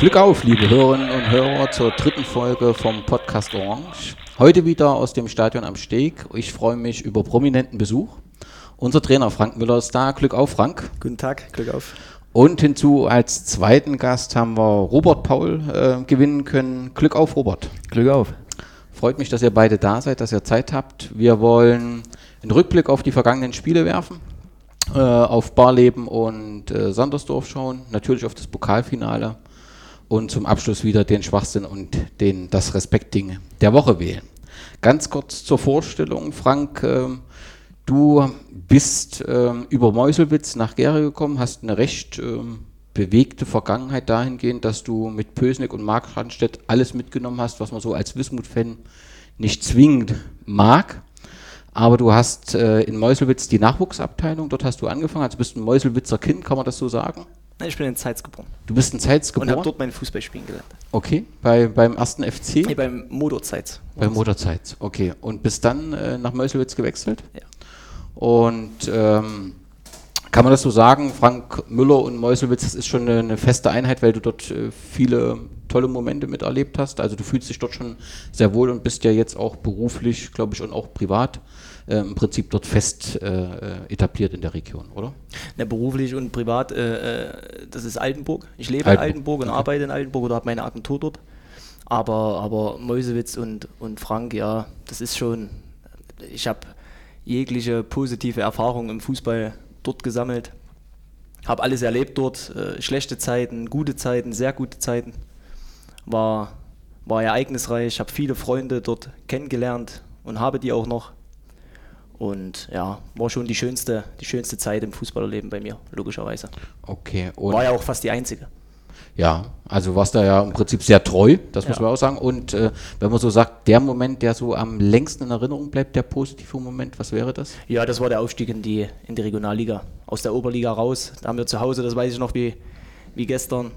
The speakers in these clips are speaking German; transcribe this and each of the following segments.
Glück auf, liebe Hörerinnen und Hörer, zur dritten Folge vom Podcast Orange. Heute wieder aus dem Stadion am Steg. Ich freue mich über prominenten Besuch. Unser Trainer Frank Müller ist da. Glück auf, Frank. Guten Tag, Glück auf. Und hinzu als zweiten Gast haben wir Robert Paul äh, gewinnen können. Glück auf, Robert. Glück auf. Freut mich, dass ihr beide da seid, dass ihr Zeit habt. Wir wollen einen Rückblick auf die vergangenen Spiele werfen, äh, auf Barleben und äh, Sandersdorf schauen, natürlich auf das Pokalfinale und zum Abschluss wieder den Schwachsinn und den, das Respektding der Woche wählen. Ganz kurz zur Vorstellung, Frank. Äh, du bist ähm, über Meuselwitz nach Gera gekommen, hast eine recht ähm, bewegte Vergangenheit dahingehend, dass du mit Pösnick und Mark Randstedt alles mitgenommen hast, was man so als Wismut-Fan nicht zwingend mag. Aber du hast äh, in Meuselwitz die Nachwuchsabteilung, dort hast du angefangen, also bist ein Meuselwitzer Kind, kann man das so sagen? Nein, ich bin in Zeitz geboren. Du bist in Zeitz geboren? Und habe dort mein Fußballspielen gelernt. Okay, bei, beim ersten FC? Nee, beim Motorzeitz. Beim Motorzeitz, okay. Und bist dann äh, nach Meuselwitz gewechselt? Ja. Und ähm, kann man das so sagen, Frank Müller und Meuselwitz, das ist schon eine, eine feste Einheit, weil du dort äh, viele tolle Momente miterlebt hast. Also du fühlst dich dort schon sehr wohl und bist ja jetzt auch beruflich, glaube ich, und auch privat äh, im Prinzip dort fest äh, etabliert in der Region, oder? Ja, beruflich und privat, äh, äh, das ist Altenburg. Ich lebe Altenburg, in Altenburg und okay. arbeite in Altenburg oder habe meine Agentur dort. Aber, aber Mäusewitz und, und Frank, ja, das ist schon, ich habe jegliche positive Erfahrung im Fußball dort gesammelt. Habe alles erlebt dort, äh, schlechte Zeiten, gute Zeiten, sehr gute Zeiten. War, war ereignisreich, habe viele Freunde dort kennengelernt und habe die auch noch. Und ja, war schon die schönste, die schönste Zeit im Fußballerleben bei mir, logischerweise. Okay. Und War ja auch fast die einzige. Ja, also warst da ja im Prinzip sehr treu, das muss Ja. man auch sagen. Und äh, wenn man so sagt, der Moment, der so am längsten in Erinnerung bleibt, der positive Moment, was wäre das? Ja, das war der Aufstieg in die, in die Regionalliga. Aus der Oberliga raus. Da haben wir zu Hause, das weiß ich noch wie, wie gestern.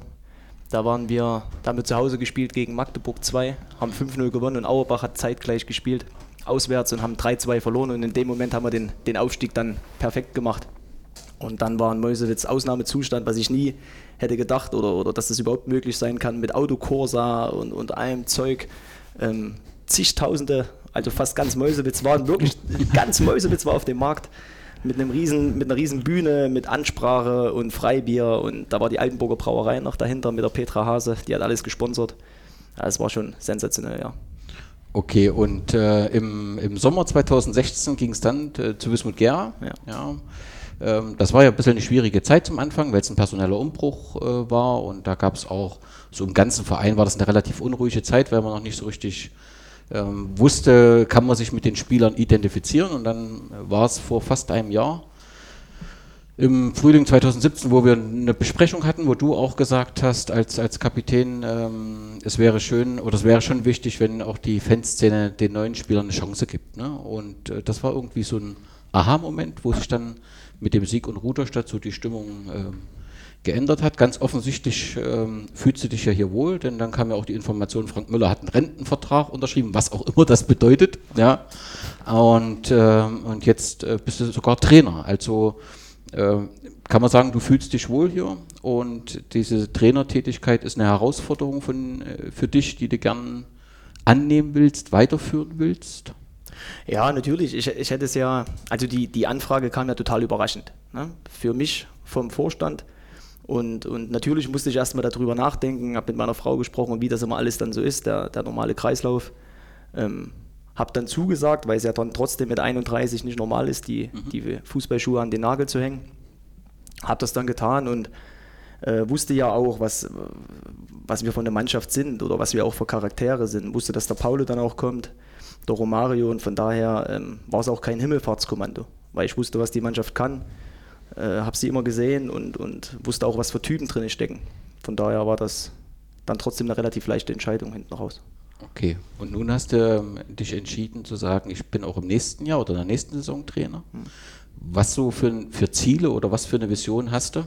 Da waren wir, da haben wir zu Hause gespielt gegen Magdeburg 2, haben 5-0 gewonnen und Auerbach hat zeitgleich gespielt, auswärts und haben 3-2 verloren und in dem Moment haben wir den, den Aufstieg dann perfekt gemacht. Und dann war in Meusewitz Ausnahmezustand, was ich nie hätte gedacht oder, oder dass das überhaupt möglich sein kann mit Autokorsa und, und allem Zeug. Ähm, zigtausende, also fast ganz Meusewitz waren wirklich, ganz Meusewitz war auf dem Markt mit, einem riesen, mit einer riesen Bühne, mit Ansprache und Freibier und da war die Altenburger Brauerei noch dahinter mit der Petra Hase, die hat alles gesponsert. Das war schon sensationell, ja. Okay, und äh, im, im Sommer 2016 ging es dann äh, zu Wismut Gera. Ja. ähm, das war ja ein bisschen eine schwierige Zeit zum Anfang, weil es ein personeller Umbruch äh, war und da gab es auch, so im ganzen Verein war das eine relativ unruhige Zeit, weil man noch nicht so richtig ähm, wusste, kann man sich mit den Spielern identifizieren und dann war es vor fast einem Jahr im Frühling 2017, wo wir eine Besprechung hatten, wo du auch gesagt hast, als, als Kapitän, ähm, es wäre schön oder es wäre schon wichtig, wenn auch die Fanszene den neuen Spielern eine Chance gibt. Ne? Und äh, das war irgendwie so ein Aha-Moment, wo sich dann mit dem Sieg und Ruderstadt so die Stimmung ähm, geändert hat. Ganz offensichtlich ähm, fühlst du dich ja hier wohl, denn dann kam ja auch die Information, Frank Müller hat einen Rentenvertrag unterschrieben, was auch immer das bedeutet. Ja? Und, ähm, und jetzt äh, bist du sogar Trainer. Also kann man sagen, du fühlst dich wohl hier und diese Trainertätigkeit ist eine Herausforderung von, äh, für dich, die du gern annehmen willst, weiterführen willst? Ja, natürlich. Ich, ich hätte es ja, also die, die Anfrage kam ja total überraschend. Ne? Für mich vom Vorstand. Und, und natürlich musste ich erstmal darüber nachdenken, habe mit meiner Frau gesprochen, wie das immer alles dann so ist, der, der normale Kreislauf. Ähm, habe dann zugesagt, weil es ja dann trotzdem mit 31 nicht normal ist, die, die Fußballschuhe an den Nagel zu hängen. Habe das dann getan und äh, wusste ja auch, was, was wir von der Mannschaft sind oder was wir auch für Charaktere sind. Wusste, dass der Paulo dann auch kommt, der Romario und von daher ähm, war es auch kein Himmelfahrtskommando, weil ich wusste, was die Mannschaft kann, äh, habe sie immer gesehen und, und wusste auch, was für Typen drin stecken. Von daher war das dann trotzdem eine relativ leichte Entscheidung hinten raus. Okay, und nun hast du ähm, dich entschieden zu sagen, ich bin auch im nächsten Jahr oder in der nächsten Saison Trainer. Was so für, für Ziele oder was für eine Vision hast du?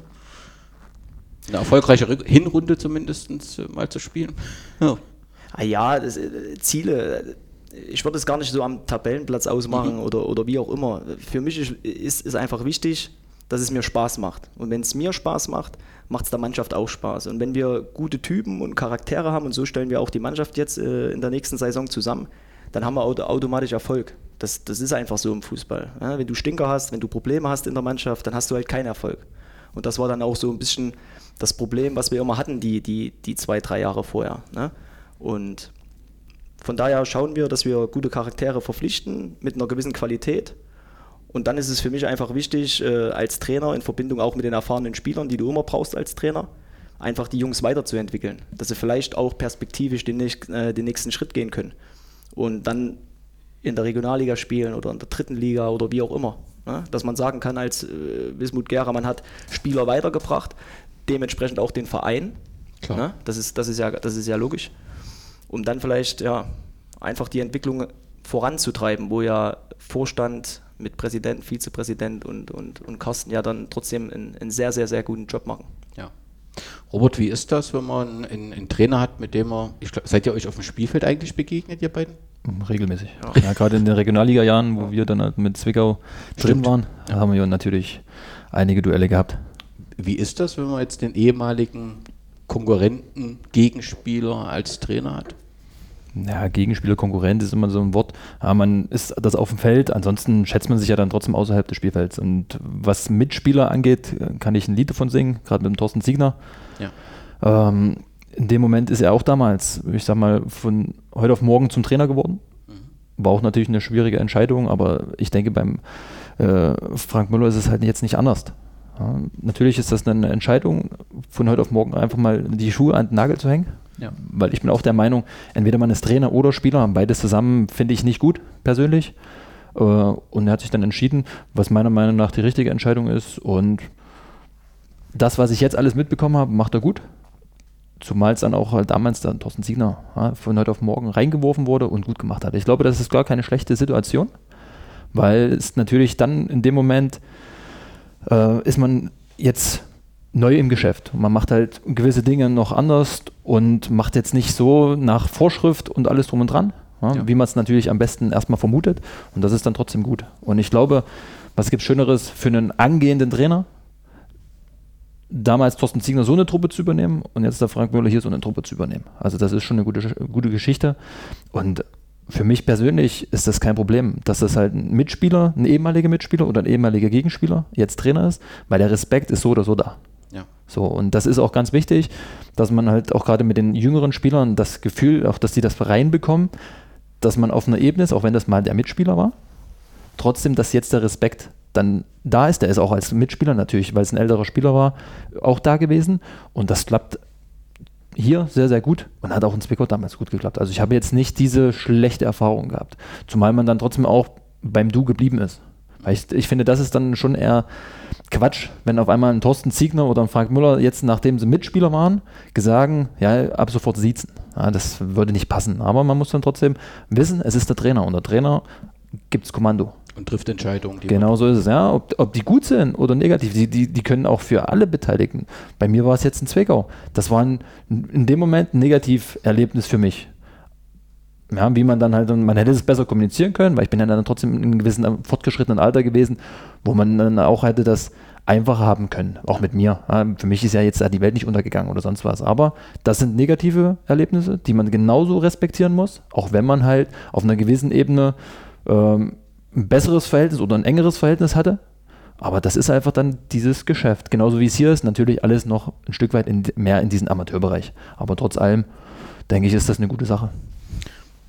Eine erfolgreiche Rück- Hinrunde zumindest äh, mal zu spielen? Ja. Ah ja, das, äh, Ziele, äh, ich würde es gar nicht so am Tabellenplatz ausmachen oder, oder wie auch immer. Für mich ist, ist, ist einfach wichtig, dass es mir Spaß macht. Und wenn es mir Spaß macht, macht es der Mannschaft auch Spaß. Und wenn wir gute Typen und Charaktere haben, und so stellen wir auch die Mannschaft jetzt äh, in der nächsten Saison zusammen, dann haben wir automatisch Erfolg. Das, das ist einfach so im Fußball. Ja, wenn du Stinker hast, wenn du Probleme hast in der Mannschaft, dann hast du halt keinen Erfolg. Und das war dann auch so ein bisschen das Problem, was wir immer hatten, die, die, die zwei, drei Jahre vorher. Ne? Und von daher schauen wir, dass wir gute Charaktere verpflichten mit einer gewissen Qualität. Und dann ist es für mich einfach wichtig, äh, als Trainer in Verbindung auch mit den erfahrenen Spielern, die du immer brauchst als Trainer, einfach die Jungs weiterzuentwickeln, dass sie vielleicht auch perspektivisch den, äh, den nächsten Schritt gehen können und dann in der Regionalliga spielen oder in der dritten Liga oder wie auch immer. Ne? Dass man sagen kann, als äh, Wismut Gera, man hat Spieler weitergebracht, dementsprechend auch den Verein. Ne? Das, ist, das, ist ja, das ist ja logisch. Um dann vielleicht ja, einfach die Entwicklung voranzutreiben, wo ja Vorstand mit Präsident, Vizepräsident und, und, und Carsten ja dann trotzdem einen, einen sehr, sehr, sehr guten Job machen. Ja. Robert, wie ist das, wenn man einen, einen Trainer hat, mit dem er, ich glaub, seid ihr euch auf dem Spielfeld eigentlich begegnet, ihr beiden? Regelmäßig. Ja, ja gerade in den Regionalliga-Jahren, wo wir dann halt mit Zwickau Stimmt. drin waren, ja. haben wir natürlich einige Duelle gehabt. Wie ist das, wenn man jetzt den ehemaligen Konkurrenten, Gegenspieler als Trainer hat? Ja, Gegenspieler, Konkurrent ist immer so ein Wort. Ja, man ist das auf dem Feld, ansonsten schätzt man sich ja dann trotzdem außerhalb des Spielfelds. Und was Mitspieler angeht, kann ich ein Lied davon singen, gerade mit dem Thorsten Siegner. Ja. Ähm, in dem Moment ist er auch damals, ich sag mal, von heute auf morgen zum Trainer geworden. Mhm. War auch natürlich eine schwierige Entscheidung, aber ich denke, beim äh, Frank Müller ist es halt jetzt nicht anders. Ja, natürlich ist das eine Entscheidung, von heute auf morgen einfach mal die Schuhe an den Nagel zu hängen. Ja. Weil ich bin auch der Meinung, entweder man ist Trainer oder Spieler, beides zusammen finde ich nicht gut, persönlich. Äh, und er hat sich dann entschieden, was meiner Meinung nach die richtige Entscheidung ist. Und das, was ich jetzt alles mitbekommen habe, macht er gut. Zumal es dann auch halt damals dann Thorsten Siegner von heute auf morgen reingeworfen wurde und gut gemacht hat. Ich glaube, das ist gar keine schlechte Situation, weil es natürlich dann in dem Moment äh, ist man jetzt neu im Geschäft. Man macht halt gewisse Dinge noch anders und macht jetzt nicht so nach Vorschrift und alles drum und dran, ja, ja. wie man es natürlich am besten erstmal vermutet. Und das ist dann trotzdem gut. Und ich glaube, was gibt Schöneres für einen angehenden Trainer, damals Thorsten Ziegner so eine Truppe zu übernehmen und jetzt der Frank Müller hier so eine Truppe zu übernehmen. Also das ist schon eine gute, gute Geschichte. Und für mich persönlich ist das kein Problem, dass das halt ein Mitspieler, ein ehemaliger Mitspieler oder ein ehemaliger Gegenspieler jetzt Trainer ist, weil der Respekt ist so oder so da. Ja. So, und das ist auch ganz wichtig, dass man halt auch gerade mit den jüngeren Spielern das Gefühl, auch dass die das reinbekommen, dass man auf einer Ebene ist, auch wenn das mal der Mitspieler war, trotzdem, dass jetzt der Respekt dann da ist. Der ist auch als Mitspieler natürlich, weil es ein älterer Spieler war, auch da gewesen. Und das klappt hier sehr, sehr gut und hat auch in Zwickau damals gut geklappt. Also ich habe jetzt nicht diese schlechte Erfahrung gehabt. Zumal man dann trotzdem auch beim Du geblieben ist. Weil ich, ich finde, das ist dann schon eher Quatsch, wenn auf einmal ein Thorsten Ziegner oder ein Frank Müller jetzt, nachdem sie Mitspieler waren, gesagt, ja, ab sofort siezen. Ja, das würde nicht passen. Aber man muss dann trotzdem wissen, es ist der Trainer und der Trainer gibt es Kommando. Und trifft Entscheidungen. Genau so ist es, ja. Ob, ob die gut sind oder negativ, die, die, die können auch für alle Beteiligten. Bei mir war es jetzt ein Zwickau. Das war ein, in dem Moment ein Negativerlebnis für mich. Ja, wie man dann halt, man hätte es besser kommunizieren können, weil ich bin ja dann trotzdem in einem gewissen fortgeschrittenen Alter gewesen, wo man dann auch hätte das einfacher haben können, auch mit mir. Für mich ist ja jetzt die Welt nicht untergegangen oder sonst was. Aber das sind negative Erlebnisse, die man genauso respektieren muss, auch wenn man halt auf einer gewissen Ebene ähm, ein besseres Verhältnis oder ein engeres Verhältnis hatte. Aber das ist einfach dann dieses Geschäft. Genauso wie es hier ist, natürlich alles noch ein Stück weit in, mehr in diesen Amateurbereich. Aber trotz allem, denke ich, ist das eine gute Sache.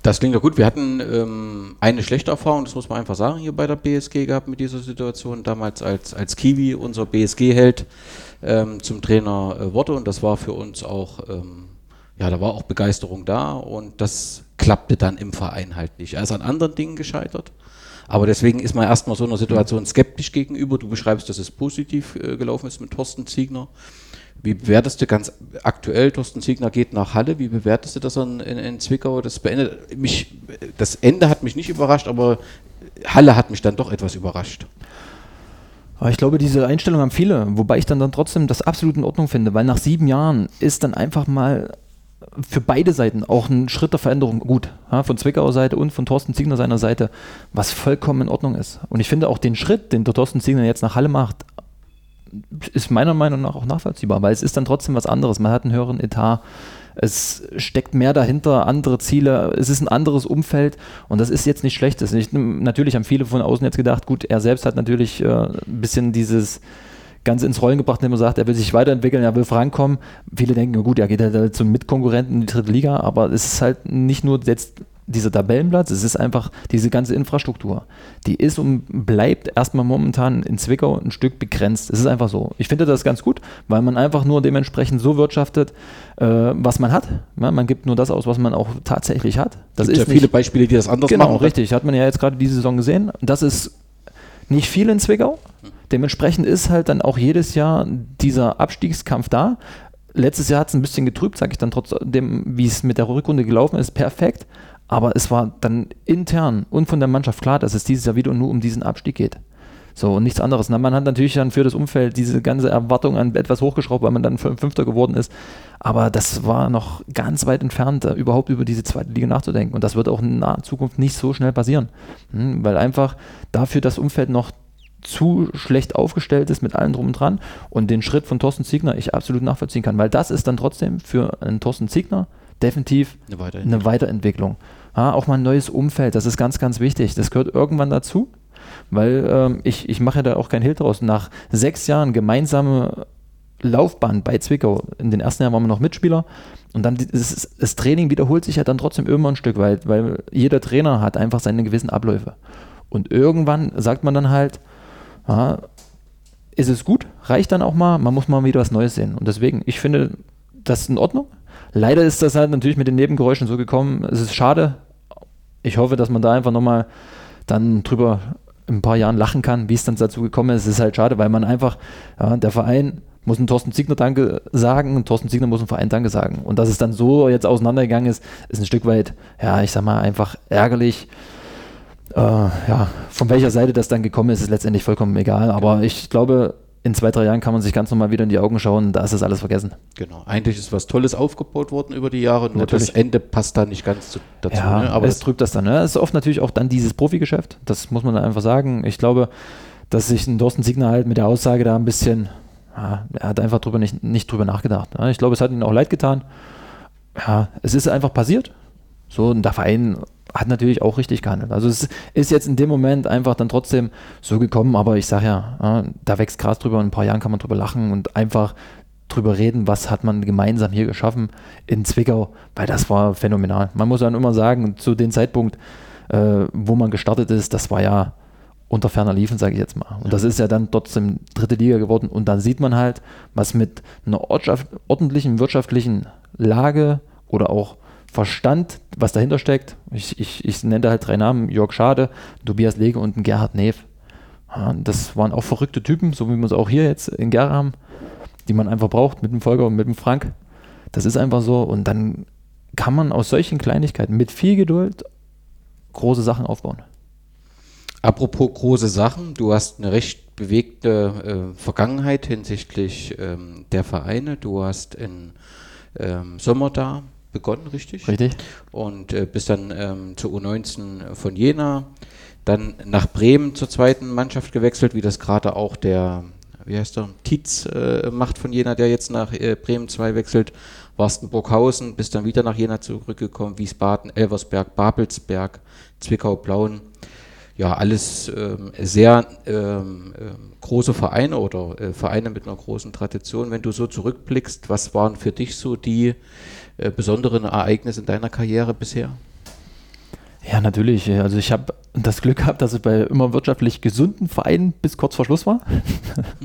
Das klingt ja gut. Wir hatten ähm, eine schlechte Erfahrung, das muss man einfach sagen, hier bei der BSG gehabt mit dieser Situation. Damals als, als Kiwi, unser BSG-Held, ähm, zum Trainer äh, wurde. Und das war für uns auch, ähm, ja, da war auch Begeisterung da. Und das klappte dann im Verein halt nicht. Er ist an anderen Dingen gescheitert. Aber deswegen ist man erstmal so einer Situation skeptisch gegenüber. Du beschreibst, dass es positiv äh, gelaufen ist mit Thorsten Ziegner. Wie bewertest du ganz aktuell, Thorsten Ziegner geht nach Halle, wie bewertest du das in, in, in Zwickau? Das beendet mich, das Ende hat mich nicht überrascht, aber Halle hat mich dann doch etwas überrascht. Ich glaube, diese Einstellung haben viele, wobei ich dann, dann trotzdem das absolut in Ordnung finde, weil nach sieben Jahren ist dann einfach mal für beide Seiten auch ein Schritt der Veränderung gut. Ja, von Zwickauer Seite und von Thorsten Ziegner seiner Seite, was vollkommen in Ordnung ist. Und ich finde auch den Schritt, den der Thorsten Ziegner jetzt nach Halle macht, ist meiner Meinung nach auch nachvollziehbar, weil es ist dann trotzdem was anderes. Man hat einen höheren Etat, es steckt mehr dahinter, andere Ziele, es ist ein anderes Umfeld und das ist jetzt nicht schlecht. Das nicht, natürlich haben viele von außen jetzt gedacht, gut, er selbst hat natürlich äh, ein bisschen dieses ganz ins Rollen gebracht, indem er sagt, er will sich weiterentwickeln, er will vorankommen. Viele denken, gut, er geht halt zum Mitkonkurrenten in die dritte Liga, aber es ist halt nicht nur jetzt dieser Tabellenplatz, es ist einfach diese ganze Infrastruktur. Die ist und bleibt erstmal momentan in Zwickau ein Stück begrenzt. Es ist einfach so. Ich finde das ganz gut, weil man einfach nur dementsprechend so wirtschaftet, äh, was man hat. Ja, man gibt nur das aus, was man auch tatsächlich hat. Das gibt ist ja viele Beispiele, die das anders genau, machen. Genau, richtig. Hat man ja jetzt gerade diese Saison gesehen. Das ist nicht viel in Zwickau. Dementsprechend ist halt dann auch jedes Jahr dieser Abstiegskampf da. Letztes Jahr hat es ein bisschen getrübt, sage ich dann trotzdem, wie es mit der Rückrunde gelaufen ist, perfekt. Aber es war dann intern und von der Mannschaft klar, dass es dieses Jahr wieder nur um diesen Abstieg geht. So, und nichts anderes. Na, man hat natürlich dann für das Umfeld diese ganze Erwartung an etwas hochgeschraubt, weil man dann Fünfter geworden ist. Aber das war noch ganz weit entfernt, überhaupt über diese zweite Liga nachzudenken. Und das wird auch in naher Zukunft nicht so schnell passieren. Hm, weil einfach dafür das Umfeld noch zu schlecht aufgestellt ist mit allem drum und dran und den Schritt von Thorsten Ziegner ich absolut nachvollziehen kann, weil das ist dann trotzdem für einen Thorsten Ziegner definitiv eine Weiterentwicklung. Eine Weiterentwicklung. Ja, auch mal ein neues Umfeld, das ist ganz, ganz wichtig. Das gehört irgendwann dazu, weil ähm, ich, ich mache da auch kein Hehl draus. Nach sechs Jahren gemeinsame Laufbahn bei Zwickau, in den ersten Jahren waren wir noch Mitspieler und dann das, das Training wiederholt sich ja dann trotzdem immer ein Stück weit, weil jeder Trainer hat einfach seine gewissen Abläufe. Und irgendwann sagt man dann halt, ja, ist es gut, reicht dann auch mal, man muss mal wieder was Neues sehen. Und deswegen, ich finde das in Ordnung. Leider ist das halt natürlich mit den Nebengeräuschen so gekommen. Es ist schade, ich hoffe, dass man da einfach nochmal dann drüber in ein paar Jahren lachen kann, wie es dann dazu gekommen ist. Es ist halt schade, weil man einfach, ja, der Verein muss einen Thorsten Ziegner Danke sagen und Thorsten Ziegner muss einem Verein Danke sagen. Und dass es dann so jetzt auseinandergegangen ist, ist ein Stück weit, ja, ich sag mal, einfach ärgerlich. Äh, ja, von welcher Seite das dann gekommen ist, ist letztendlich vollkommen egal. Aber ich glaube, in zwei, drei Jahren kann man sich ganz normal wieder in die Augen schauen, da ist das alles vergessen. Genau, eigentlich ist was Tolles aufgebaut worden über die Jahre, nur natürlich. das Ende passt da nicht ganz zu, dazu. Ja, ne? aber es trübt das dann. Ne? Es ist oft natürlich auch dann dieses Profigeschäft, das muss man dann einfach sagen. Ich glaube, dass sich ein Thorsten Siegner halt mit der Aussage da ein bisschen, ja, er hat einfach drüber nicht, nicht drüber nachgedacht. Ne? Ich glaube, es hat ihm auch leid getan. Ja, es ist einfach passiert. So, und der Verein hat natürlich auch richtig gehandelt. Also es ist jetzt in dem Moment einfach dann trotzdem so gekommen, aber ich sage ja, da wächst Gras drüber, in ein paar Jahren kann man drüber lachen und einfach drüber reden, was hat man gemeinsam hier geschaffen in Zwickau, weil das war phänomenal. Man muss dann immer sagen, zu dem Zeitpunkt, äh, wo man gestartet ist, das war ja unter ferner Liefen, sage ich jetzt mal. Und ja. das ist ja dann trotzdem dritte Liga geworden und dann sieht man halt, was mit einer ordentlichen wirtschaftlichen Lage oder auch Verstand, was dahinter steckt. Ich, ich, ich nenne da halt drei Namen: Jörg Schade, Tobias Lege und Gerhard Neef. Das waren auch verrückte Typen, so wie wir es auch hier jetzt in Gera haben, die man einfach braucht mit dem Volker und mit dem Frank. Das ist einfach so. Und dann kann man aus solchen Kleinigkeiten mit viel Geduld große Sachen aufbauen. Apropos große Sachen, du hast eine recht bewegte äh, Vergangenheit hinsichtlich ähm, der Vereine. Du hast in ähm, Sommer da begonnen, richtig? Richtig. Und äh, bist dann ähm, zur U19 von Jena, dann nach Bremen zur zweiten Mannschaft gewechselt, wie das gerade auch der, wie heißt der, Tietz äh, macht von Jena, der jetzt nach äh, Bremen 2 wechselt, warst in Burghausen, bist dann wieder nach Jena zurückgekommen, Wiesbaden, Elversberg, Babelsberg, Zwickau, Blauen. Ja, alles ähm, sehr ähm, äh, große Vereine oder äh, Vereine mit einer großen Tradition. Wenn du so zurückblickst, was waren für dich so die äh, besonderen Ereignisse in deiner Karriere bisher? Ja, natürlich. Also ich habe das Glück gehabt, dass ich bei immer wirtschaftlich gesunden Vereinen bis kurz vor Schluss war.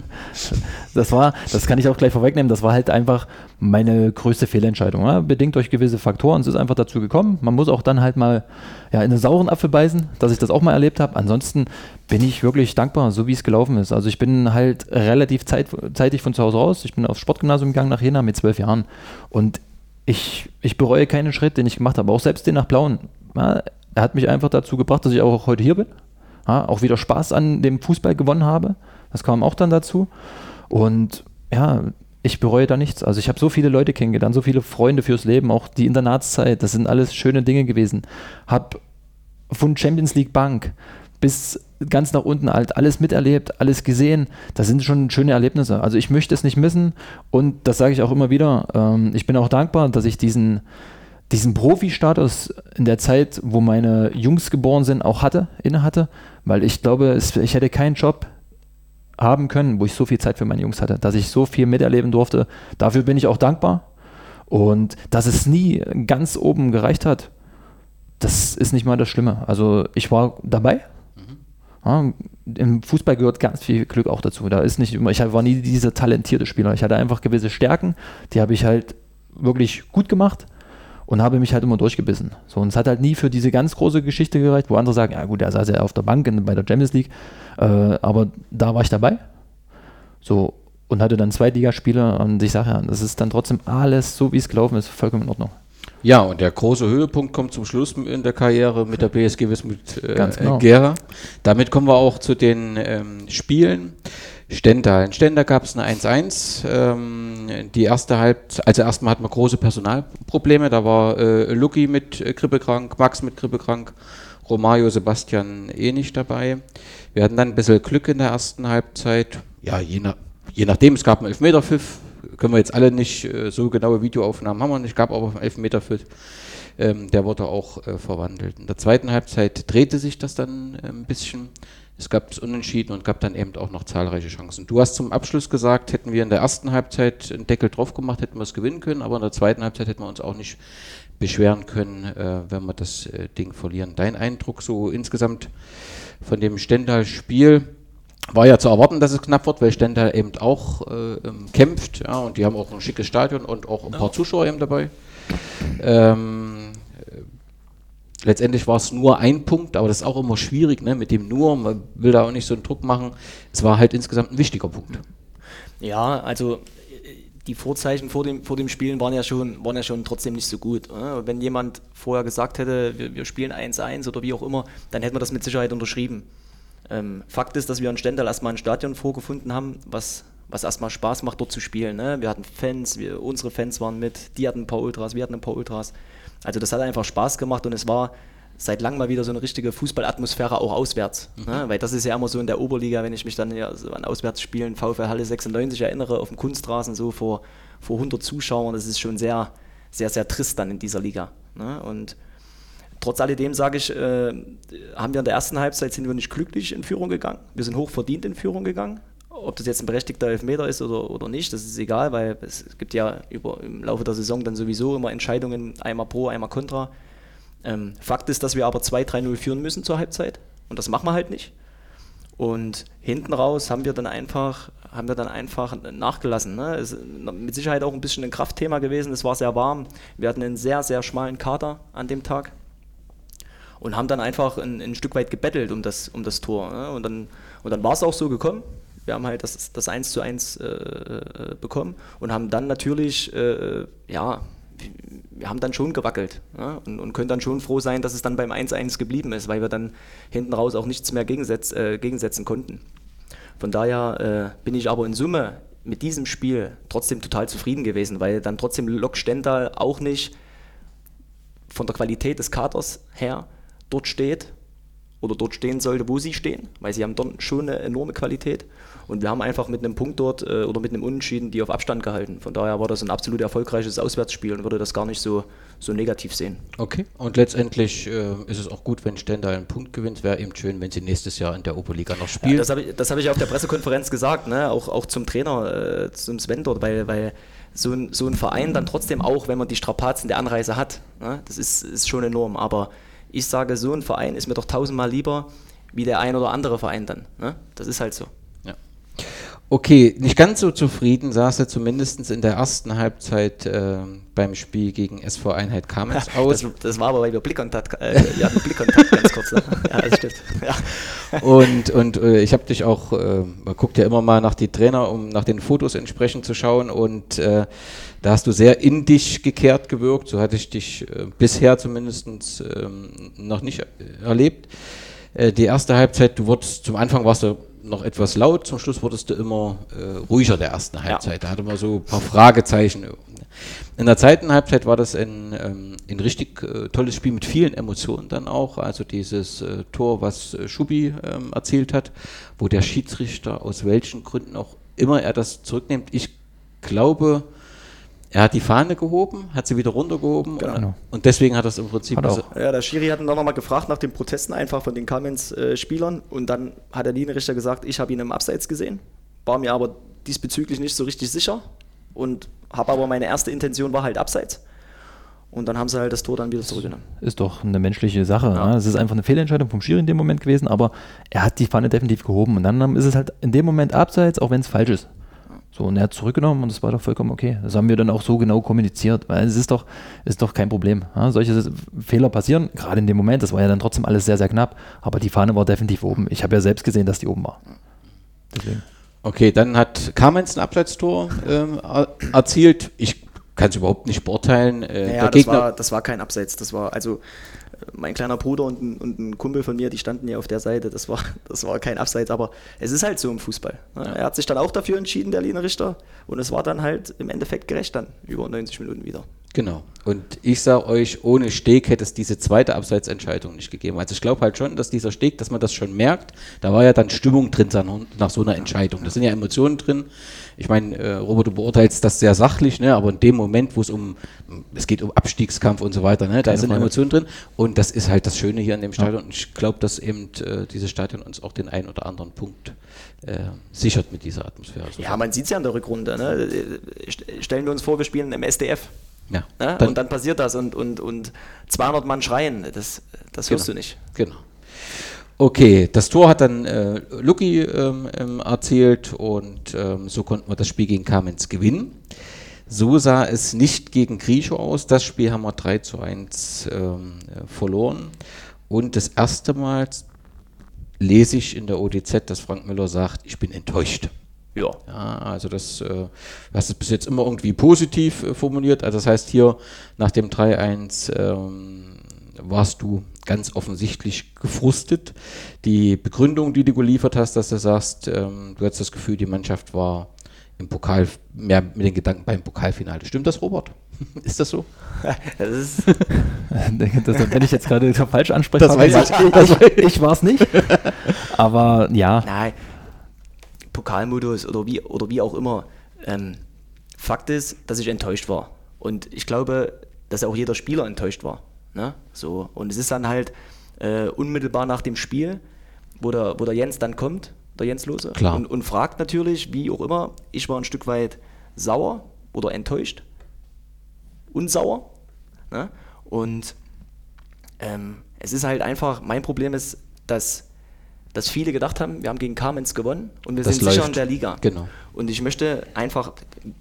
das war, das kann ich auch gleich vorwegnehmen, das war halt einfach meine größte Fehlentscheidung. Ja? Bedingt durch gewisse Faktoren. Es ist einfach dazu gekommen. Man muss auch dann halt mal ja, in einen sauren Apfel beißen, dass ich das auch mal erlebt habe. Ansonsten bin ich wirklich dankbar, so wie es gelaufen ist. Also ich bin halt relativ zeit, zeitig von zu Hause raus. Ich bin aufs Sportgymnasium gegangen nach Jena mit zwölf Jahren. Und ich, ich bereue keinen Schritt, den ich gemacht habe. Auch selbst den nach Blauen. Ja, er hat mich einfach dazu gebracht, dass ich auch heute hier bin. Ja, auch wieder Spaß an dem Fußball gewonnen habe. Das kam auch dann dazu. Und ja, ich bereue da nichts. Also ich habe so viele Leute kennengelernt, so viele Freunde fürs Leben, auch die Internatszeit. Das sind alles schöne Dinge gewesen. Hab von Champions League Bank bis ganz nach unten halt alles miterlebt, alles gesehen. Das sind schon schöne Erlebnisse. Also ich möchte es nicht missen und das sage ich auch immer wieder. Ähm, ich bin auch dankbar, dass ich diesen, diesen Profi-Status in der Zeit, wo meine Jungs geboren sind, auch hatte, inne hatte, weil ich glaube, es, ich hätte keinen Job haben können, wo ich so viel Zeit für meine Jungs hatte, dass ich so viel miterleben durfte. Dafür bin ich auch dankbar. Und dass es nie ganz oben gereicht hat, das ist nicht mal das Schlimme. Also ich war dabei. Ja, Im Fußball gehört ganz viel Glück auch dazu. Da ist nicht immer, ich war nie dieser talentierte Spieler. Ich hatte einfach gewisse Stärken, die habe ich halt wirklich gut gemacht und habe mich halt immer durchgebissen. So, und es hat halt nie für diese ganz große Geschichte gereicht, wo andere sagen, ja gut, er saß ja auf der Bank in, bei der Champions League, äh, aber da war ich dabei. So, und hatte dann zwei Ligaspiele und ich sage ja, das ist dann trotzdem alles so, wie es gelaufen ist, vollkommen in Ordnung. Ja, und der große Höhepunkt kommt zum Schluss in der Karriere mit der BSG Wismut äh, genau. Gera. Damit kommen wir auch zu den ähm, Spielen. Stendal. In Stendal gab es eine 1-1. Ähm, die erste Halbzeit, also erstmal hatten wir große Personalprobleme. Da war äh, Lucky mit äh, Grippekrank, Max mit Grippekrank, Romario, Sebastian eh nicht dabei. Wir hatten dann ein bisschen Glück in der ersten Halbzeit. Ja, je, nach, je nachdem, es gab einen Elfmeterpfiff. Können wir jetzt alle nicht äh, so genaue Videoaufnahmen haben wir nicht, gab aber einen Elfmeterpfiff. Ähm, der wurde auch äh, verwandelt. In der zweiten Halbzeit drehte sich das dann äh, ein bisschen. Es gab es Unentschieden und gab dann eben auch noch zahlreiche Chancen. Du hast zum Abschluss gesagt, hätten wir in der ersten Halbzeit einen Deckel drauf gemacht, hätten wir es gewinnen können, aber in der zweiten Halbzeit hätten wir uns auch nicht beschweren können, äh, wenn wir das äh, Ding verlieren. Dein Eindruck so insgesamt von dem Stendal-Spiel? War ja zu erwarten, dass es knapp wird, weil Stendal eben auch äh, ähm, kämpft ja, und die haben auch ein schickes Stadion und auch ein paar Zuschauer eben dabei. Ähm, letztendlich war es nur ein Punkt, aber das ist auch immer schwierig, ne, mit dem nur, man will da auch nicht so einen Druck machen. Es war halt insgesamt ein wichtiger Punkt. Ja, also die Vorzeichen vor dem, vor dem Spielen waren ja schon, waren ja schon trotzdem nicht so gut. Ne? Wenn jemand vorher gesagt hätte, wir, wir spielen 1-1 oder wie auch immer, dann hätten wir das mit Sicherheit unterschrieben. Ähm, Fakt ist, dass wir in Stendal erstmal ein Stadion vorgefunden haben, was, was erstmal Spaß macht, dort zu spielen. Ne? Wir hatten Fans, wir, unsere Fans waren mit, die hatten ein paar Ultras, wir hatten ein paar Ultras. Also das hat einfach Spaß gemacht und es war seit langem mal wieder so eine richtige Fußballatmosphäre auch auswärts. Mhm. Ne? Weil das ist ja immer so in der Oberliga, wenn ich mich dann ja so an Auswärtsspielen VfL Halle 96 erinnere, auf dem Kunstrasen so vor, vor 100 Zuschauern, das ist schon sehr, sehr, sehr trist dann in dieser Liga. Ne? Und trotz alledem sage ich, äh, haben wir in der ersten Halbzeit sind wir nicht glücklich in Führung gegangen. Wir sind hoch verdient in Führung gegangen. Ob das jetzt ein berechtigter Elfmeter ist oder, oder nicht, das ist egal, weil es gibt ja über, im Laufe der Saison dann sowieso immer Entscheidungen, einmal pro, einmal contra. Ähm, Fakt ist, dass wir aber 2-3-0 führen müssen zur Halbzeit und das machen wir halt nicht. Und hinten raus haben wir dann einfach, haben wir dann einfach nachgelassen. Ne? Ist mit Sicherheit auch ein bisschen ein Kraftthema gewesen. Es war sehr warm. Wir hatten einen sehr, sehr schmalen Kater an dem Tag und haben dann einfach ein, ein Stück weit gebettelt um das, um das Tor. Ne? Und dann, und dann war es auch so gekommen. Wir haben halt das, das 1 zu 1 äh, äh, bekommen und haben dann natürlich, äh, ja, wir haben dann schon gewackelt ja, und, und, können dann schon froh sein, dass es dann beim 1-1 geblieben ist, weil wir dann hinten raus auch nichts mehr gegensetz, äh, gegensetzen konnten. Von daher äh, bin ich aber in Summe mit diesem Spiel trotzdem total zufrieden gewesen, weil dann trotzdem Lok Stendal auch nicht von der Qualität des Kaders her dort steht oder dort stehen sollte, wo sie stehen, weil sie haben dort schon eine enorme Qualität und wir haben einfach mit einem Punkt dort äh, oder mit einem Unentschieden die auf Abstand gehalten. Von daher war das ein absolut erfolgreiches Auswärtsspiel und würde das gar nicht so, so negativ sehen. Okay, und letztendlich äh, ist es auch gut, wenn Stendal einen Punkt gewinnt. Wäre eben schön, wenn sie nächstes Jahr in der Oberliga noch spielen. Ja, das habe ich, hab ich auf der Pressekonferenz gesagt, ne? auch, auch zum Trainer, äh, zum Sven dort, weil, weil so ein, so ein Verein dann trotzdem auch, wenn man die Strapazen der Anreise hat, ne? das ist, ist schon enorm. Aber ich sage, so ein Verein ist mir doch tausendmal lieber wie der ein oder andere Verein dann. Ne? Das ist halt so. Okay, nicht ganz so zufrieden saß er zumindest in der ersten Halbzeit äh, beim Spiel gegen SV Einheit Kamenz aus. Das, das, war aber, weil wir Blickkontakt, äh, wir hatten Blickkontakt ganz kurz. Ne? Ja, das stimmt. Ja. Und, und äh, ich habe dich auch, äh, man guckt ja immer mal nach die Trainer, um nach den Fotos entsprechend zu schauen und äh, da hast du sehr in dich gekehrt gewirkt, so hatte ich dich äh, bisher zumindest ähm, noch nicht erlebt. die erste Halbzeit, du wurdest, zum Anfang warst du noch etwas laut. Zum Schluss wurdest du immer äh, ruhiger der ersten Halbzeit. Ja. Da hatte man so ein paar Fragezeichen. In der zweiten Halbzeit war das ein, ähm, ein richtig äh, tolles Spiel mit vielen Emotionen dann auch. Also dieses äh, Tor, was äh, Schubi ähm, erzielt hat, wo der Schiedsrichter aus welchen Gründen auch immer er das zurücknimmt. Ich glaube, er hat die Fahne gehoben, hat sie wieder runtergehoben Genau. und, und deswegen hat das im Prinzip. Hat also, Ja, der Schiri hat ihn dann nochmal gefragt nach den Protesten einfach von den Kamenz-Spielern und dann hat der Linienrichter gesagt, ich habe ihn im Abseits gesehen, war mir aber diesbezüglich nicht so richtig sicher und habe aber meine erste Intention war halt Abseits. Und dann haben sie halt das Tor dann wieder zurückgenommen. Ist doch eine menschliche Sache. Ja. Ne? Es ist einfach eine Fehlentscheidung vom Schiri in dem Moment gewesen, aber er hat die Pfanne definitiv gehoben. Und dann ist es halt in dem Moment abseits, auch wenn es falsch ist. So, und er hat zurückgenommen und das war doch vollkommen okay. Das haben wir dann auch so genau kommuniziert, weil es ist doch, ist doch kein Problem. Ja? Solche Fehler passieren, gerade in dem Moment, das war ja dann trotzdem alles sehr, sehr knapp, aber die Fahne war definitiv oben. Ich habe ja selbst gesehen, dass die oben war. Deswegen. Okay, dann hat Kamenz ein Abseitstor ähm, er- erzielt. Ich kann es überhaupt nicht beurteilen. Äh, Naja, der das Gegner, war, das war kein Abseits. Das war also mein kleiner Bruder und ein, und ein Kumpel von mir, die standen ja auf der Seite. Das war, das war kein Abseits, aber es ist halt so im Fußball. Ne? Er hat sich dann auch dafür entschieden, der Linienrichter. Und es war dann halt im Endeffekt gerecht dann, über 90 Minuten wieder. Genau. Und ich sage euch, ohne Steg hätte es diese zweite Abseitsentscheidung nicht gegeben. Also ich glaube halt schon, dass dieser Steg, dass man das schon merkt, da war ja dann Stimmung drin nach- so einer Entscheidung. Da sind ja Emotionen drin. Ich meine, äh, Robert, du beurteilst das sehr sachlich, ne? aber in dem Moment, wo es um, es geht um Abstiegskampf und so weiter, ne? da Keine sind Frage. Emotionen drin. Und das ist halt das Schöne hier in dem Stadion. Und ich glaube, dass eben äh, dieses Stadion uns auch den einen oder anderen Punkt äh, sichert mit dieser Atmosphäre. Also Ja, man sieht es ja in der Rückrunde. Ne? Äh, st- Stellen wir uns vor, wir spielen im SDF. Ja. Ne? Dann- und dann passiert das und, und, und 200 Mann schreien. Das, das hörst Genau. du nicht. Genau. Okay, das Tor hat dann äh, Lucky ähm, ähm, erzielt und ähm, so konnten wir das Spiel gegen Kamenz gewinnen. So sah es nicht gegen Griecho aus. Das Spiel haben wir 3 zu 1 ähm, äh, verloren. Und das erste Mal lese ich in der ODZ, dass Frank Müller sagt, ich bin enttäuscht. Ja. Ja, also das äh, du hast es bis jetzt immer irgendwie positiv äh, formuliert. Also das heißt hier nach dem 3-1 ähm, warst du ganz offensichtlich gefrustet. Die Begründung, die du geliefert hast, dass du sagst, ähm, du hast das Gefühl, die Mannschaft war im Pokal mehr mit den Gedanken beim Pokalfinale. Stimmt das, Robert? Ist das so? Das ist, das, wenn ich jetzt gerade falsch anspreche, Das weiß ich, ich, ich war es nicht. Aber ja, Nein, Pokalmodus oder wie, oder wie auch immer. Ähm, Fakt ist, dass ich enttäuscht war. Und ich glaube, dass auch jeder Spieler enttäuscht war. Ne? So. Und es ist dann halt äh, unmittelbar nach dem Spiel, wo der, wo der Jens dann kommt, der Jens Lose, Klar. Und, und fragt natürlich, wie auch immer, ich war ein Stück weit sauer oder enttäuscht, unsauer. Ne? Und ähm, es ist halt einfach, mein Problem ist, dass, dass viele gedacht haben, wir haben gegen Kamenz gewonnen und wir Das sind sicher läuft. in der Liga. Genau. Und ich möchte einfach,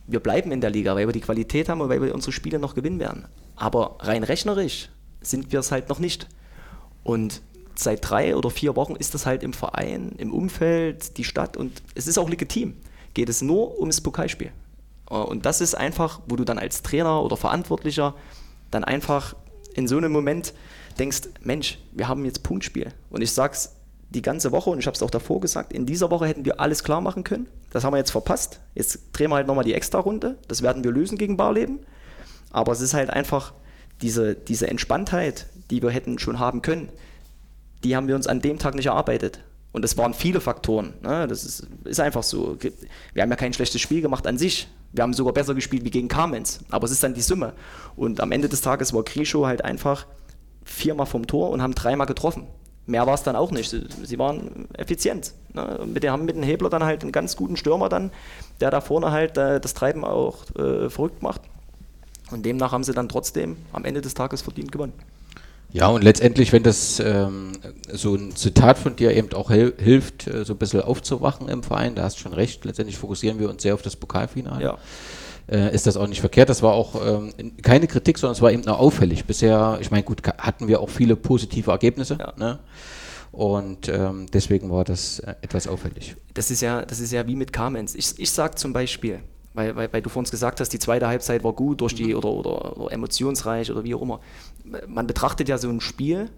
wir bleiben in der Liga, weil wir die Qualität haben und weil wir unsere Spiele noch gewinnen werden. Aber rein rechnerisch sind wir es halt noch nicht. Und seit drei oder vier Wochen ist das halt im Verein, im Umfeld, die Stadt und es ist auch legitim. Geht es nur ums Pokalspiel. Äh, Und das ist einfach, wo du dann als Trainer oder Verantwortlicher dann einfach in so einem Moment denkst, Mensch, wir haben jetzt Punktspiel. Und ich sag's die ganze Woche und ich habe es auch davor gesagt, in dieser Woche hätten wir alles klar machen können. Das haben wir jetzt verpasst. Jetzt drehen wir halt nochmal die Extra-Runde. Das werden wir lösen gegen Barleben. Aber es ist halt einfach diese, diese Entspanntheit, die wir hätten schon haben können, die haben wir uns an dem Tag nicht erarbeitet. Und es waren viele Faktoren. Ne? Das ist, ist einfach so. Wir haben ja kein schlechtes Spiel gemacht an sich. Wir haben sogar besser gespielt wie gegen Kamenz. Aber es ist dann die Summe. Und am Ende des Tages war Grischow halt einfach viermal vom Tor und haben dreimal getroffen. Mehr war es dann auch nicht. Sie, waren effizient. Ne? Mit, haben mit dem Hebler dann halt einen ganz guten Stürmer dann, der da vorne halt äh, das Treiben auch äh, verrückt macht. Und demnach haben sie dann trotzdem am Ende des Tages verdient gewonnen. Ja, und letztendlich, wenn das ähm, so ein Zitat von dir eben auch hel hilft, äh, so ein bisschen aufzuwachen im Verein, da hast du schon recht, letztendlich fokussieren wir uns sehr auf das Pokalfinale. Ja. Äh, ist das auch nicht verkehrt. Das war auch ähm, keine Kritik, sondern es war eben nur auffällig. Bisher, ich meine, gut, hatten wir auch viele positive Ergebnisse. Ja. Ne? Und ähm, deswegen war das äh, etwas auffällig. Das ist ja, das ist ja wie mit Kamenz. Ich, ich sage zum Beispiel, weil, weil, weil du vorhin gesagt hast, die zweite Halbzeit war gut durch die oder, oder, oder emotionsreich oder wie auch immer. Man betrachtet ja so ein Spiel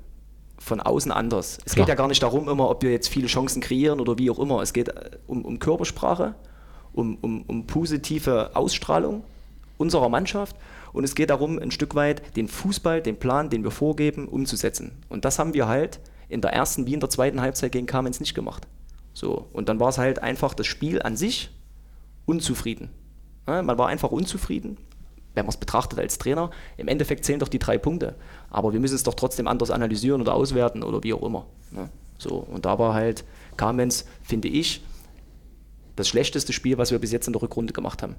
von außen anders. Es Klar. geht ja gar nicht darum, immer, ob wir jetzt viele Chancen kreieren oder wie auch immer. Es geht äh, um, um Körpersprache, um, um, um positive Ausstrahlung unserer Mannschaft und es geht darum, ein Stück weit den Fußball, den Plan, den wir vorgeben, umzusetzen. Und das haben wir halt in der ersten wie in der zweiten Halbzeit gegen Kamenz nicht gemacht. So, und dann war es halt einfach das Spiel an sich unzufrieden. Ja, man war einfach unzufrieden, wenn man es betrachtet als Trainer. Im Endeffekt zählen doch die drei Punkte. Aber wir müssen es doch trotzdem anders analysieren oder auswerten oder wie auch immer. Ja, so, und da war halt Kamenz, finde ich, das schlechteste Spiel, was wir bis jetzt in der Rückrunde gemacht haben.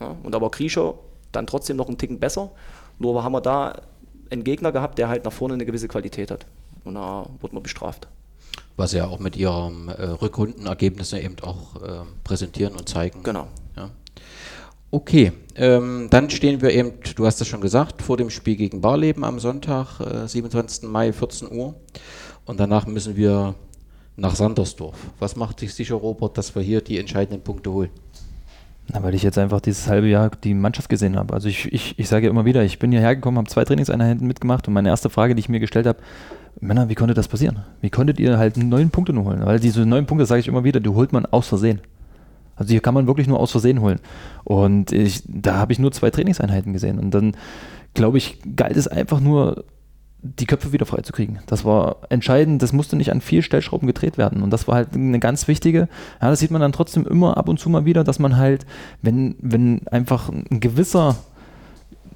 Ja, und da war Kriescher dann trotzdem noch einen Ticken besser. Nur haben wir da einen Gegner gehabt, der halt nach vorne eine gewisse Qualität hat. Und da wurde man bestraft. Was ja auch mit ihrem äh, Rückrundenergebnisse eben auch äh, präsentieren und zeigen. Genau. Ja. Okay, ähm, dann stehen wir eben, du hast es schon gesagt, vor dem Spiel gegen Barleben am Sonntag, äh, 27. Mai, 14 Uhr. Und danach müssen wir nach Sandersdorf. Was macht sich sicher, Robert, dass wir hier die entscheidenden Punkte holen? Na, weil ich jetzt einfach dieses halbe Jahr die Mannschaft gesehen habe. Also ich, ich, ich sage ja immer wieder, ich bin hierher gekommen, habe zwei Trainingseinheiten mitgemacht und meine erste Frage, die ich mir gestellt habe, Männer, wie konnte das passieren? Wie konntet ihr halt neun Punkte nur holen? Weil diese neun Punkte, sage ich immer wieder, die holt man aus Versehen. Also hier kann man wirklich nur aus Versehen holen. Und ich, da habe ich nur zwei Trainingseinheiten gesehen. Und dann, glaube ich, galt es einfach nur, die Köpfe wieder freizukriegen. Das war entscheidend, das musste nicht an vier Stellschrauben gedreht werden. Und das war halt eine ganz wichtige, ja, das sieht man dann trotzdem immer ab und zu mal wieder, dass man halt, wenn, wenn einfach ein gewisser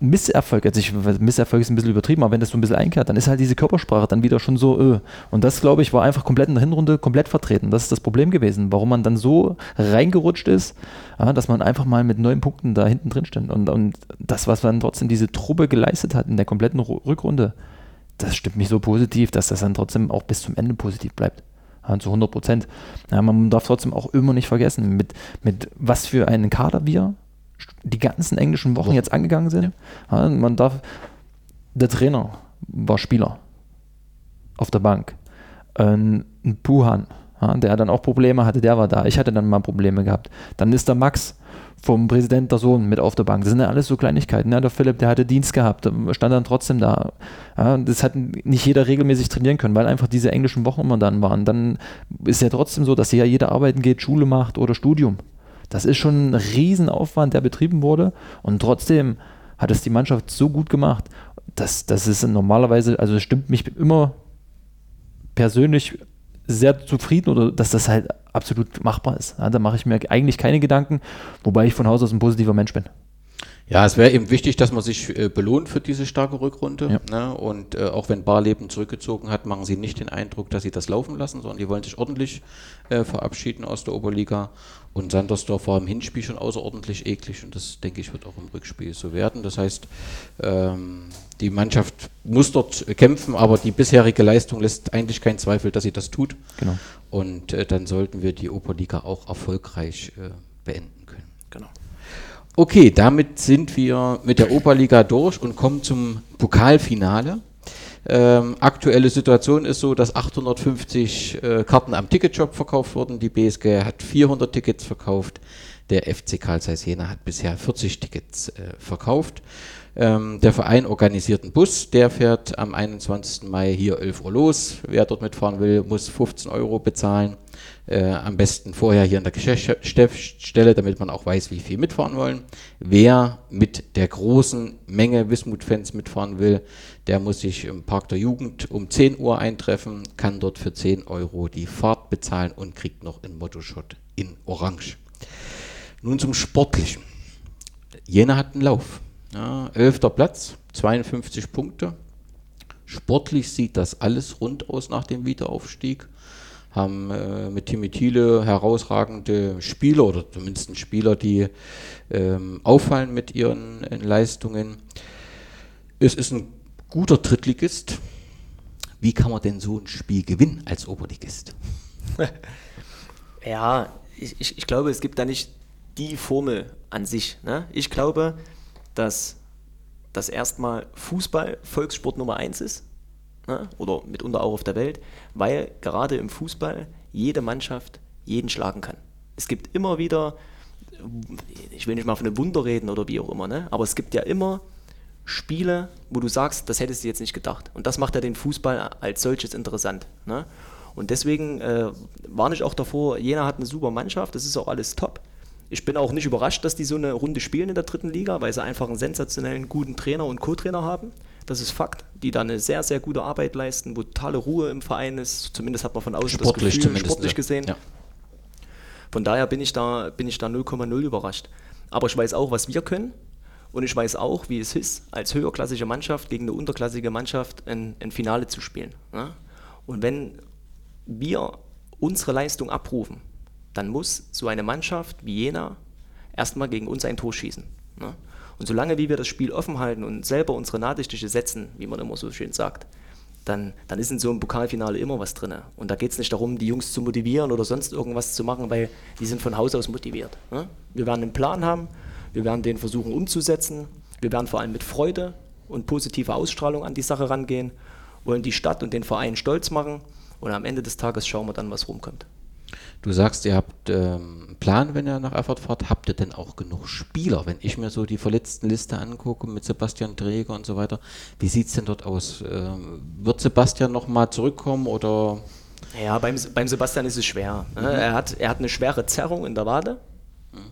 Misserfolg, also ich, Misserfolg ist ein bisschen übertrieben, aber wenn das so ein bisschen einkehrt, dann ist halt diese Körpersprache dann wieder schon so, öh. Und das, glaube ich, war einfach komplett in der Hinrunde komplett vertreten. Das ist das Problem gewesen, warum man dann so reingerutscht ist, ja, dass man einfach mal mit neun Punkten da hinten drin stand. Und, und das, was dann trotzdem diese Truppe geleistet hat in der kompletten Rückrunde, das stimmt mich so positiv, dass das dann trotzdem auch bis zum Ende positiv bleibt. Ja, zu 100 Prozent. Ja, man darf trotzdem auch immer nicht vergessen, mit, mit was für einen Kader wir die ganzen englischen Wochen jetzt angegangen sind. Ja, man darf, der Trainer war Spieler auf der Bank. Ein, ein Puhan, der dann auch Probleme hatte, der war da. Ich hatte dann mal Probleme gehabt. Dann ist der Max vom Präsident der Sohn mit auf der Bank. Das sind ja alles so Kleinigkeiten. Ja, der Philipp, der hatte Dienst gehabt, stand dann trotzdem da. Ja, das hat nicht jeder regelmäßig trainieren können, weil einfach diese englischen Wochen immer dann waren. Dann ist ja trotzdem so, dass ja jeder arbeiten geht, Schule macht oder Studium. Das ist schon ein Riesenaufwand, der betrieben wurde. Und trotzdem hat es die Mannschaft so gut gemacht. Das, das ist normalerweise, also es stimmt mich immer persönlich sehr zufrieden oder dass das halt absolut machbar ist. Ja, da mache ich mir eigentlich keine Gedanken, wobei ich von Haus aus ein positiver Mensch bin. Ja, es wäre eben wichtig, dass man sich äh, belohnt für diese starke Rückrunde. Ja. Ne? Und äh, auch wenn Barleben zurückgezogen hat, machen sie nicht den Eindruck, dass sie das laufen lassen, sondern die wollen sich ordentlich äh, verabschieden aus der Oberliga. Und Sandersdorf war im Hinspiel schon außerordentlich eklig und das, denke ich, wird auch im Rückspiel so werden. Das heißt, ähm, die Mannschaft muss dort kämpfen, aber die bisherige Leistung lässt eigentlich keinen Zweifel, dass sie das tut. Genau. Und äh, dann sollten wir die Oberliga auch erfolgreich äh, beenden können. Genau. Okay, damit sind wir mit der Oberliga durch und kommen zum Pokalfinale. Ähm, aktuelle Situation ist so, dass 850 äh, Karten am Ticketshop verkauft wurden. Die BSG hat 400 Tickets verkauft. Der FC Karl Zeiss Jena hat bisher 40 Tickets äh, verkauft. Ähm, der Verein organisiert einen Bus, der fährt am 21. Mai hier 11 Uhr los. Wer dort mitfahren will, muss 15 Euro bezahlen. Äh, am besten vorher hier in der Geschäftsstelle, damit man auch weiß, wie viel mitfahren wollen. Wer mit der großen Menge Wismut-Fans mitfahren will, der muss sich im Park der Jugend um 10 Uhr eintreffen, kann dort für 10 Euro die Fahrt bezahlen und kriegt noch einen Motto-Shot in Orange. Nun zum Sportlichen. Jena hat einen Lauf. Ja, 11. Platz, 52 Punkte. Sportlich sieht das alles rund aus nach dem Wiederaufstieg haben äh, mit Timmy Thiele herausragende Spieler oder zumindest Spieler, die ähm, auffallen mit ihren äh, Leistungen. Es ist ein guter Drittligist. Wie kann man denn so ein Spiel gewinnen als Oberligist? ja, ich, ich, glaube, es gibt da nicht die Formel an sich. Ne? Ich glaube, dass das erstmal Fußball Volkssport Nummer eins ist ne? oder mitunter auch auf der Welt, weil gerade im Fußball jede Mannschaft jeden schlagen kann. Es gibt immer wieder, ich will nicht mal von einem Wunder reden oder wie auch immer, ne? aber es gibt ja immer Spiele, wo du sagst, das hättest du jetzt nicht gedacht. Und das macht ja den Fußball als solches interessant. Ne? Und deswegen äh, warne ich auch davor, Jena hat eine super Mannschaft, das ist auch alles top. Ich bin auch nicht überrascht, dass die so eine Runde spielen in der dritten Liga, weil sie einfach einen sensationellen guten Trainer und Co-Trainer haben. Das ist Fakt, die da eine sehr, sehr gute Arbeit leisten, wo totale Ruhe im Verein ist. Zumindest hat man von außen Sportlich das Gefühl, sportlich gesehen. Ja. Von daher bin ich da, bin ich da 0,0 überrascht. Aber ich weiß auch, was wir können. Und ich weiß auch, wie es ist, als höherklassige Mannschaft gegen eine unterklassige Mannschaft ein, ein Finale zu spielen. Ne? Und wenn wir unsere Leistung abrufen, dann muss so eine Mannschaft wie Jena erstmal gegen uns ein Tor schießen. Ne? Und solange wie wir das Spiel offen halten und selber unsere Nadelstiche setzen, wie man immer so schön sagt, dann, dann ist in so einem Pokalfinale immer was drin. Und da geht es nicht darum, die Jungs zu motivieren oder sonst irgendwas zu machen, weil die sind von Haus aus motiviert. Ne? Wir werden einen Plan haben, wir werden den versuchen umzusetzen, wir werden vor allem mit Freude und positiver Ausstrahlung an die Sache rangehen, wollen die Stadt und den Verein stolz machen und am Ende des Tages schauen wir dann, was rumkommt. Du sagst, ihr habt ähm, einen Plan, wenn ihr nach Erfurt fahrt. Habt ihr denn auch genug Spieler? Wenn ich mir so die verletzten Liste angucke mit Sebastian Träger und so weiter, wie sieht es denn dort aus? Ähm, wird Sebastian nochmal zurückkommen oder? Ja, beim, beim Sebastian ist es schwer. Ne? Er, hat, er hat eine schwere Zerrung in der Wade.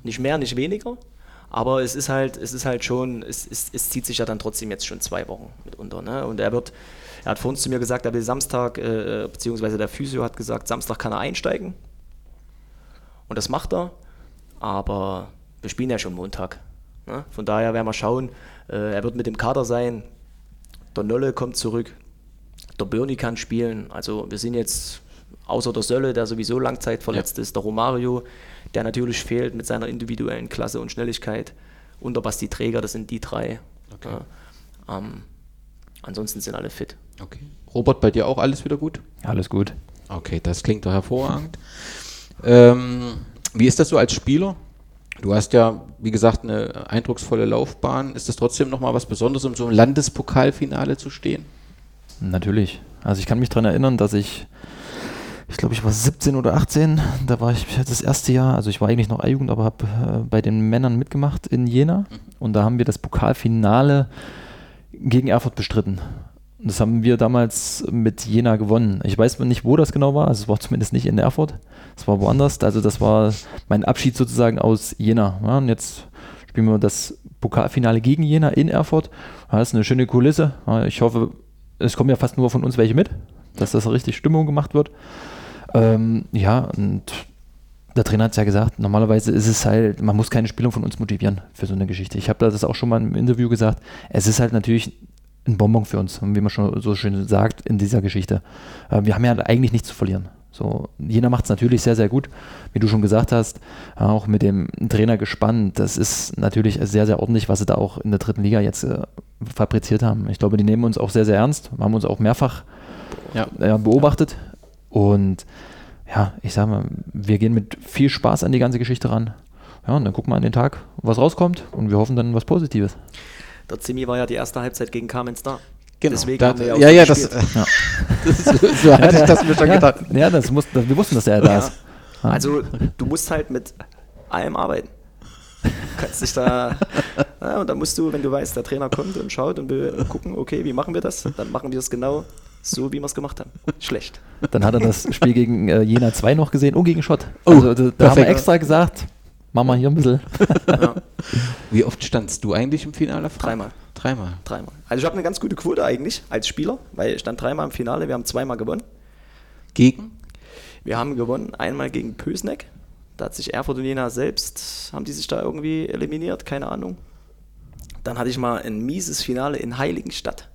Nicht mehr, nicht weniger. Aber es ist halt, es ist halt schon, es, es, es zieht sich ja dann trotzdem jetzt schon zwei Wochen mitunter. Ne? Und er wird, er hat vor uns zu mir gesagt, er will Samstag, äh, beziehungsweise der Physio hat gesagt, Samstag kann er einsteigen. Und das macht er. Aber wir spielen ja schon Montag. Ne? Von daher werden wir schauen. Äh, er wird mit dem Kader sein. Der Nolle kommt zurück. Der Birni kann spielen. Also wir sind jetzt außer der Sölle, der sowieso Langzeit verletzt ist, der Romario, der natürlich fehlt mit seiner individuellen Klasse und Schnelligkeit. Und der Basti Träger, das sind die drei. Okay. Ja. Ähm, ansonsten sind alle fit. Okay. Robert, bei dir auch alles wieder gut? Alles gut. Okay, das klingt doch hervorragend. Ähm, wie ist das so als Spieler? Du hast ja, wie gesagt, eine eindrucksvolle Laufbahn. Ist das trotzdem nochmal was Besonderes, um so im Landespokalfinale zu stehen? Natürlich. Also ich kann mich daran erinnern, dass ich, ich glaube, ich war 17 oder 18, da war ich das erste Jahr, also ich war eigentlich noch A-Jugend, aber habe äh, bei den Männern mitgemacht in Jena und da haben wir das Pokalfinale gegen Erfurt bestritten. Und Das haben wir damals mit Jena gewonnen. Ich weiß nicht, wo das genau war. Also es war zumindest nicht in Erfurt. Es war woanders. Also das war mein Abschied sozusagen aus Jena. Ja, und jetzt spielen wir das Pokalfinale gegen Jena in Erfurt. Ja, Das ist eine schöne Kulisse. Ja, Ich hoffe, es kommen ja fast nur von uns welche mit, dass das richtig Stimmung gemacht wird. Ähm, ja, und der Trainer hat es ja gesagt, normalerweise ist es halt, man muss keine Spieler von uns motivieren für so eine Geschichte. Ich habe das auch schon mal im Interview gesagt. Es ist halt natürlich ein Bonbon für uns, wie man schon so schön sagt in dieser Geschichte. Äh, wir haben ja eigentlich nichts zu verlieren. So, Jena macht es natürlich sehr, sehr gut, wie du schon gesagt hast, auch mit dem Trainer gespannt. Das ist natürlich sehr, sehr ordentlich, was sie da auch in der dritten Liga jetzt äh, fabriziert haben. Ich glaube, die nehmen uns auch sehr, sehr ernst, haben uns auch mehrfach Ja. äh, beobachtet und ja, ich sage mal, wir gehen mit viel Spaß an die ganze Geschichte ran. Ja, und dann gucken wir an den Tag, was rauskommt und wir hoffen dann was Positives. Der Zimmi war ja die erste Halbzeit gegen Kamenz da. Genau. Deswegen Da- haben wir ja auch ja, so ja, das. Ja. das, so hatte ich das mir schon ja, gedacht. Ja, das muss, das, wir wussten, dass er da Ja. ist. Ja. Also du musst halt mit allem arbeiten. Du kannst dich da, ja, und dann musst du, wenn du weißt, der Trainer kommt und schaut und will gucken, okay, wie machen wir das? Dann machen wir es genau so, wie wir es gemacht haben. Schlecht. Dann hat er das Spiel gegen äh, Jena 2 noch gesehen und gegen Schott. Oh, also, da, da haben wir extra gesagt, machen wir hier ein bisschen. Ja, Wie oft standst du eigentlich im Finale? Frank? Dreimal. Dreimal. dreimal. Also ich habe eine ganz gute Quote eigentlich als Spieler, weil ich stand dreimal im Finale, wir haben zweimal gewonnen. Gegen? Wir haben gewonnen, einmal gegen Pösneck. Da hat sich Erfurt und Jena selbst, haben die sich da irgendwie eliminiert, keine Ahnung. Dann hatte ich mal ein mieses Finale in Heiligenstadt.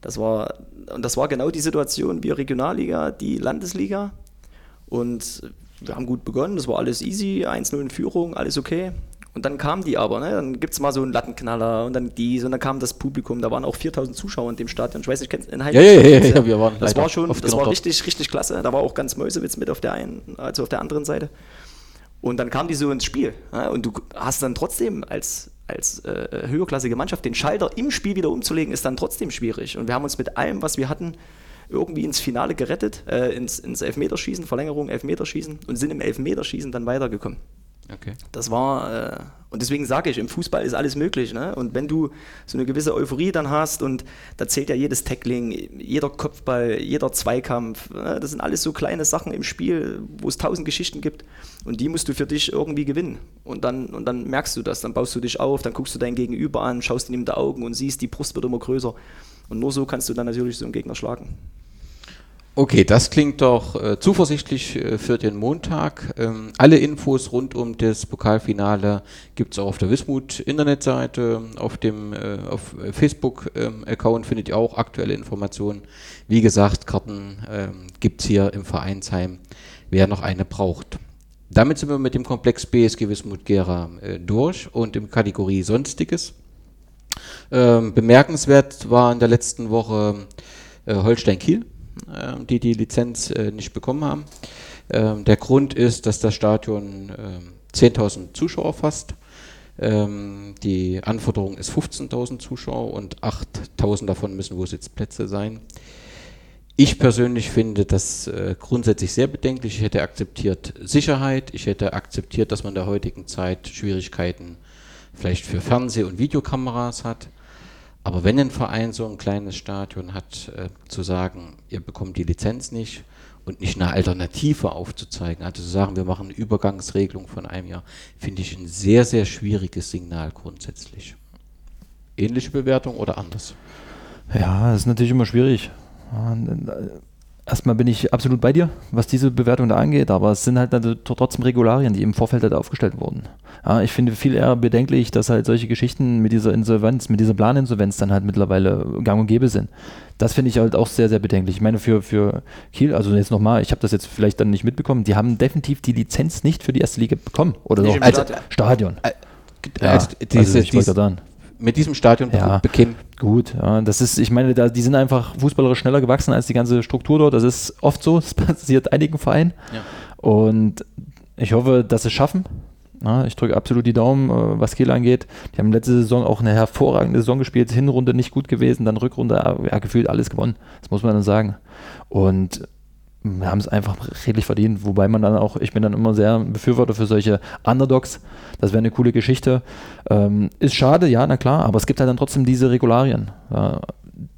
Das war, und das war genau die Situation, wir Regionalliga, die Landesliga. Und wir haben gut begonnen, das war alles easy, 1-0 in Führung, alles okay. Und dann kamen die aber, ne? dann gibt es mal so einen Lattenknaller und dann dies und dann kam das Publikum, da waren auch 4000 Zuschauer in dem Stadion. Ich weiß nicht, kennst du in Ja, ja, ja, ja, ja, wir waren Das war schon, das war richtig, richtig klasse. Da war auch ganz Mäusewitz mit auf der einen, also auf der anderen Seite. Und dann kam die so ins Spiel. Ja, und du hast dann trotzdem als, als äh, höherklassige Mannschaft den Schalter im Spiel wieder umzulegen, ist dann trotzdem schwierig. Und wir haben uns mit allem, was wir hatten, irgendwie ins Finale gerettet, äh, ins, ins Elfmeterschießen, Verlängerung, Elfmeterschießen und sind im Elfmeterschießen dann weitergekommen. Okay. Das war, äh, und deswegen sage ich, im Fußball ist alles möglich. Ne? Und wenn du so eine gewisse Euphorie dann hast und da zählt ja jedes Tackling, jeder Kopfball, jeder Zweikampf, ne? das sind alles so kleine Sachen im Spiel, wo es tausend Geschichten gibt und die musst du für dich irgendwie gewinnen. Und dann, und dann merkst du das, dann baust du dich auf, dann guckst du dein Gegenüber an, schaust ihn in die Augen und siehst, die Brust wird immer größer. Und nur so kannst du dann natürlich so einen Gegner schlagen. Okay, das klingt doch äh, zuversichtlich äh, für den Montag. Ähm, alle Infos rund um das Pokalfinale gibt es auch auf der Wismut Internetseite, auf dem äh, auf Facebook-Account ähm, findet ihr auch aktuelle Informationen. Wie gesagt, Karten ähm, gibt es hier im Vereinsheim, wer noch eine braucht. Damit sind wir mit dem Komplex BSG Wismut Gera äh, durch und im Kategorie Sonstiges. Ähm, bemerkenswert war in der letzten Woche äh, Holstein Kiel äh, die die Lizenz äh, nicht bekommen haben. Ähm, der Grund ist, dass das Stadion 10.000 ähm, Zuschauer fasst. Ähm, die Anforderung ist 15.000 Zuschauer und 8.000 davon müssen wohl Sitzplätze sein. Ich persönlich finde das äh, grundsätzlich sehr bedenklich. Ich hätte akzeptiert Sicherheit. Ich hätte akzeptiert, dass man in der heutigen Zeit Schwierigkeiten vielleicht für Fernseh- und Videokameras hat. Aber wenn ein Verein so ein kleines Stadion hat, äh, zu sagen, ihr bekommt die Lizenz nicht und nicht eine Alternative aufzuzeigen, also zu sagen, wir machen eine Übergangsregelung von einem Jahr, finde ich ein sehr, sehr schwieriges Signal grundsätzlich. Ähnliche Bewertung oder anders? Ja, das ist natürlich immer schwierig. Erstmal bin ich absolut bei dir, was diese Bewertung da angeht, aber es sind halt trotzdem Regularien, die im Vorfeld halt aufgestellt wurden. Ja, ich finde viel eher bedenklich, dass halt solche Geschichten mit dieser Insolvenz, mit dieser Planinsolvenz dann halt mittlerweile gang und gäbe sind. Das finde ich halt auch sehr, sehr bedenklich. Ich meine, für, für Kiel, also jetzt nochmal, ich habe das jetzt vielleicht dann nicht mitbekommen, die haben definitiv die Lizenz nicht für die erste Liga bekommen. Oder nicht so. Als Stadion. Stadion. Äh, ja, also diese, also ich diese, dann mit diesem Stadion ja, bekämen. Gut, ja, das ist, ich meine, da, die sind einfach fußballerisch schneller gewachsen als die ganze Struktur dort. Das ist oft so, das passiert einigen Vereinen. Ja. Und ich hoffe, dass sie es schaffen. Ja, ich drücke absolut die Daumen, äh, was Kiel angeht. Die haben letzte Saison auch eine hervorragende Saison gespielt, Hinrunde nicht gut gewesen, dann Rückrunde ja, gefühlt alles gewonnen. Das muss man dann sagen. Und haben es einfach redlich verdient, wobei man dann auch, ich bin dann immer sehr Befürworter für solche Underdogs. Das wäre eine coole Geschichte. Ähm, ist schade, ja, na klar, aber es gibt halt dann trotzdem diese Regularien. Ja,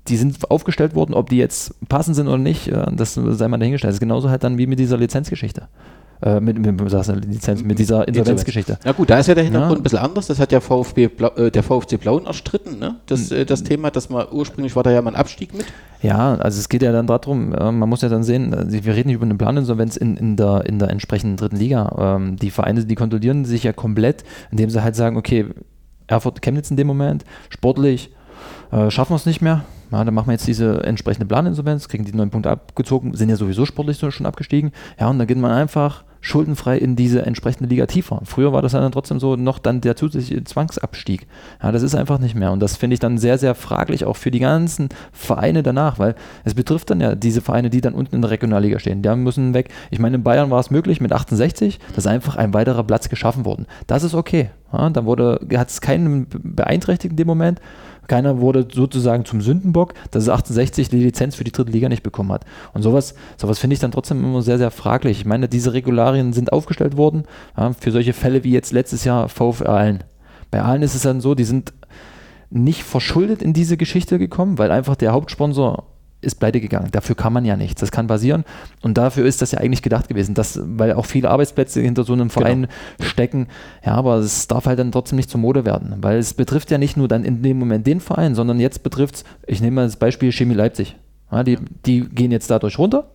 die sind aufgestellt worden, ob die jetzt passend sind oder nicht, ja, das sei mal dahingestellt. Das ist genauso halt dann wie mit dieser Lizenzgeschichte äh, mit, mit, Lizenz, mit dieser Insolvenzgeschichte. Ja gut, da ist ja der Hintergrund ja. ein bisschen anders. Das hat ja VfB Blau, äh, der VfC Blauen erstritten, ne? das, äh, das Thema, dass man ursprünglich war da ja mal ein Abstieg mit. Ja, also es geht ja dann darum, äh, man muss ja dann sehen, äh, wir reden nicht über eine Planinsolvenz in, in, der, in der entsprechenden dritten Liga. Ähm, die Vereine, die kontrollieren sich ja komplett, indem sie halt sagen, okay, Erfurt Chemnitz in dem Moment, sportlich, äh, schaffen wir es nicht mehr. Ja, dann machen wir jetzt diese entsprechende Planinsolvenz, kriegen die neun Punkte abgezogen, sind ja sowieso sportlich schon abgestiegen. Ja, und dann geht man einfach schuldenfrei in diese entsprechende Liga tiefer. Früher war das dann trotzdem so noch dann der zusätzliche Zwangsabstieg. Ja, das ist einfach nicht mehr. Und das finde ich dann sehr, sehr fraglich, auch für die ganzen Vereine danach, weil es betrifft dann ja diese Vereine, die dann unten in der Regionalliga stehen. Die müssen weg. Ich meine, in Bayern war es möglich mit 68, dass einfach ein weiterer Platz geschaffen wurde. Das ist okay. Ja, dann hat es keinen beeinträchtigt in dem Moment. Keiner wurde sozusagen zum Sündenbock, dass es 68 die Lizenz für die dritte Liga nicht bekommen hat. Und sowas, sowas finde ich dann trotzdem immer sehr, sehr fraglich. Ich meine, diese Regularien sind aufgestellt worden ja, für solche Fälle wie jetzt letztes Jahr VfR Aalen. Bei Aalen ist es dann so, die sind nicht verschuldet in diese Geschichte gekommen, weil einfach der Hauptsponsor ist pleite gegangen. Dafür kann man ja nichts. Das kann passieren. Und dafür ist das ja eigentlich gedacht gewesen, dass, weil auch viele Arbeitsplätze hinter so einem Verein genau. stecken. Ja, aber es darf halt dann trotzdem nicht zur Mode werden. Weil es betrifft ja nicht nur dann in dem Moment den Verein, sondern jetzt betrifft es, ich nehme mal das Beispiel Chemie Leipzig. Ja, die, die gehen jetzt dadurch runter.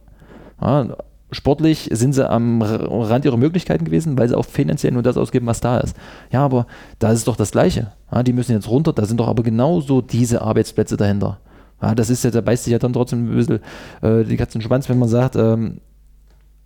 Ja, sportlich sind sie am Rand ihrer Möglichkeiten gewesen, weil sie auch finanziell nur das ausgeben, was da ist. Ja, aber da ist es doch das Gleiche. Ja, die müssen jetzt runter, da sind doch aber genauso diese Arbeitsplätze dahinter. Ja, das ist ja, da beißt sich ja dann trotzdem ein bisschen äh, die Katzen Schwanz, wenn man sagt, ähm,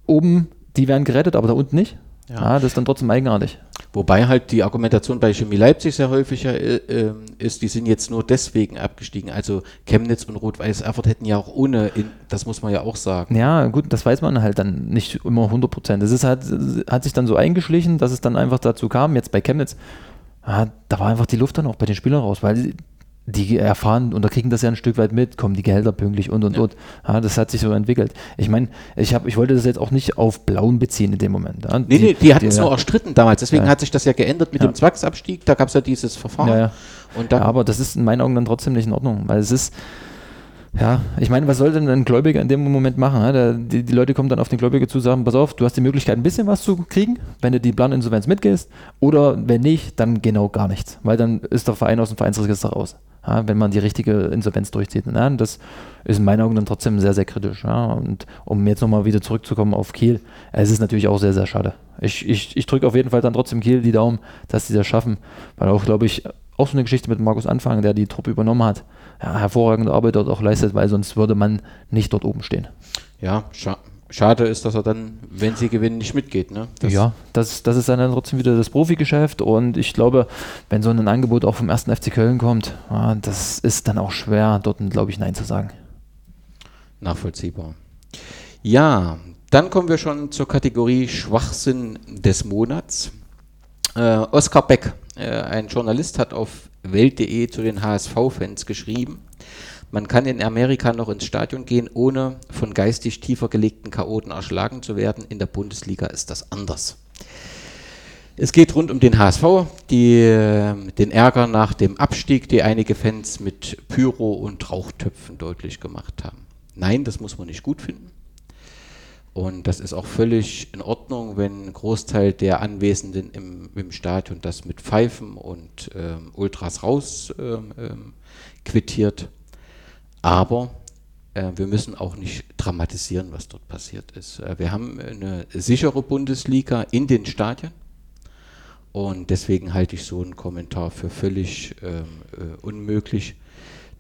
oben, die werden gerettet, aber da unten nicht. Ja. ja. das ist dann trotzdem eigenartig. Wobei halt die Argumentation bei Chemie Leipzig sehr häufig äh, äh, ist, die sind jetzt nur deswegen abgestiegen. Also Chemnitz und Rot-Weiß Erfurt hätten ja auch ohne, in, das muss man ja auch sagen. Ja, gut, das weiß man halt dann nicht immer 100 Prozent. Es ist halt, hat sich dann so eingeschlichen, dass es dann einfach dazu kam, jetzt bei Chemnitz, ja, da war einfach die Luft dann auch bei den Spielern raus, weil die erfahren und da kriegen das ja ein Stück weit mit, kommen die Gehälter pünktlich und und Ja. und. Ja, das hat sich so entwickelt. Ich meine, ich, hab, ich wollte das jetzt auch nicht auf Blauen beziehen in dem Moment. Ja. Nee, nee, die hatten es nur erstritten damals. Deswegen Ja. hat sich das ja geändert mit dem Zwangsabstieg. Da gab es ja dieses Verfahren. Und dann, Ja, aber das ist in meinen Augen dann trotzdem nicht in Ordnung, weil es ist, ja, ich meine, was soll denn ein Gläubiger in dem Moment machen? Der, die, die Leute kommen dann auf den Gläubiger zu sagen, pass auf, du hast die Möglichkeit, ein bisschen was zu kriegen, wenn du die Planinsolvenz mitgehst, oder wenn nicht, dann genau gar nichts, weil dann ist der Verein aus dem Vereinsregister raus, ja? wenn man die richtige Insolvenz durchzieht. Ja? Und das ist in meinen Augen dann trotzdem sehr, sehr kritisch. Ja? Und um jetzt nochmal wieder zurückzukommen auf Kiel, es ist natürlich auch sehr, sehr schade. Ich, ich, ich drücke auf jeden Fall dann trotzdem Kiel die Daumen, dass sie das schaffen, weil auch, glaube ich, auch so eine Geschichte mit Markus Anfang, der die Truppe übernommen hat, ja, hervorragende Arbeit dort auch leistet, weil sonst würde man nicht dort oben stehen. ja, scha schade ist, dass er dann, wenn sie gewinnen, nicht mitgeht. Ne? Das- ja, das, das ist dann, trotzdem wieder das Profigeschäft und ich glaube, wenn so ein Angebot auch vom ersten FC Köln kommt, ja, das ist dann auch schwer, dort, glaube ich, Nein zu sagen. Nachvollziehbar. Ja, dann kommen wir schon zur Kategorie Schwachsinn des Monats. Äh, Oskar Beck, äh, ein Journalist, hat auf Welt.de zu den HSV-Fans geschrieben, man kann in Amerika noch ins Stadion gehen, ohne von geistig tiefer gelegten Chaoten erschlagen zu werden. In der Bundesliga ist das anders. Es geht rund um den HSV, die, äh, den Ärger nach dem Abstieg, die einige Fans mit Pyro und Rauchtöpfen deutlich gemacht haben. Nein, das muss man nicht gut finden. Und das ist auch völlig in Ordnung, wenn ein Großteil der Anwesenden im, im Stadion das mit Pfeifen und ähm, Ultras raus ähm, ähm, quittiert. Aber äh, wir müssen auch nicht dramatisieren, was dort passiert ist. Äh, wir haben eine sichere Bundesliga in den Stadien. Und deswegen halte ich so einen Kommentar für völlig ähm, äh, unmöglich.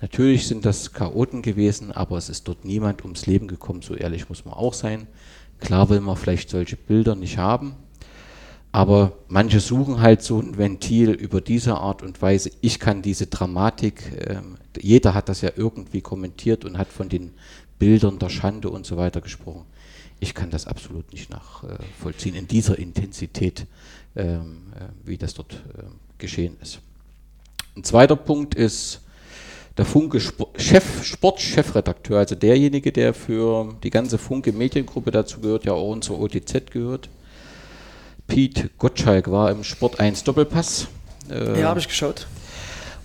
Natürlich sind das Chaoten gewesen, aber es ist dort niemand ums Leben gekommen, so ehrlich muss man auch sein. Klar will man vielleicht solche Bilder nicht haben, aber manche suchen halt so ein Ventil über diese Art und Weise. Ich kann diese Dramatik, ähm, jeder hat das ja irgendwie kommentiert und hat von den Bildern der Schande und so weiter gesprochen. Ich kann das absolut nicht nachvollziehen in dieser Intensität, ähm, äh, wie das dort äh, geschehen ist. Ein zweiter Punkt ist der Funke Chef, Sportchefredakteur, also derjenige, der für die ganze Funke Mediengruppe dazu gehört, ja auch unser OTZ gehört. Piet Gottschalk war im Sport 1 Doppelpass. Äh, Ja, habe ich geschaut.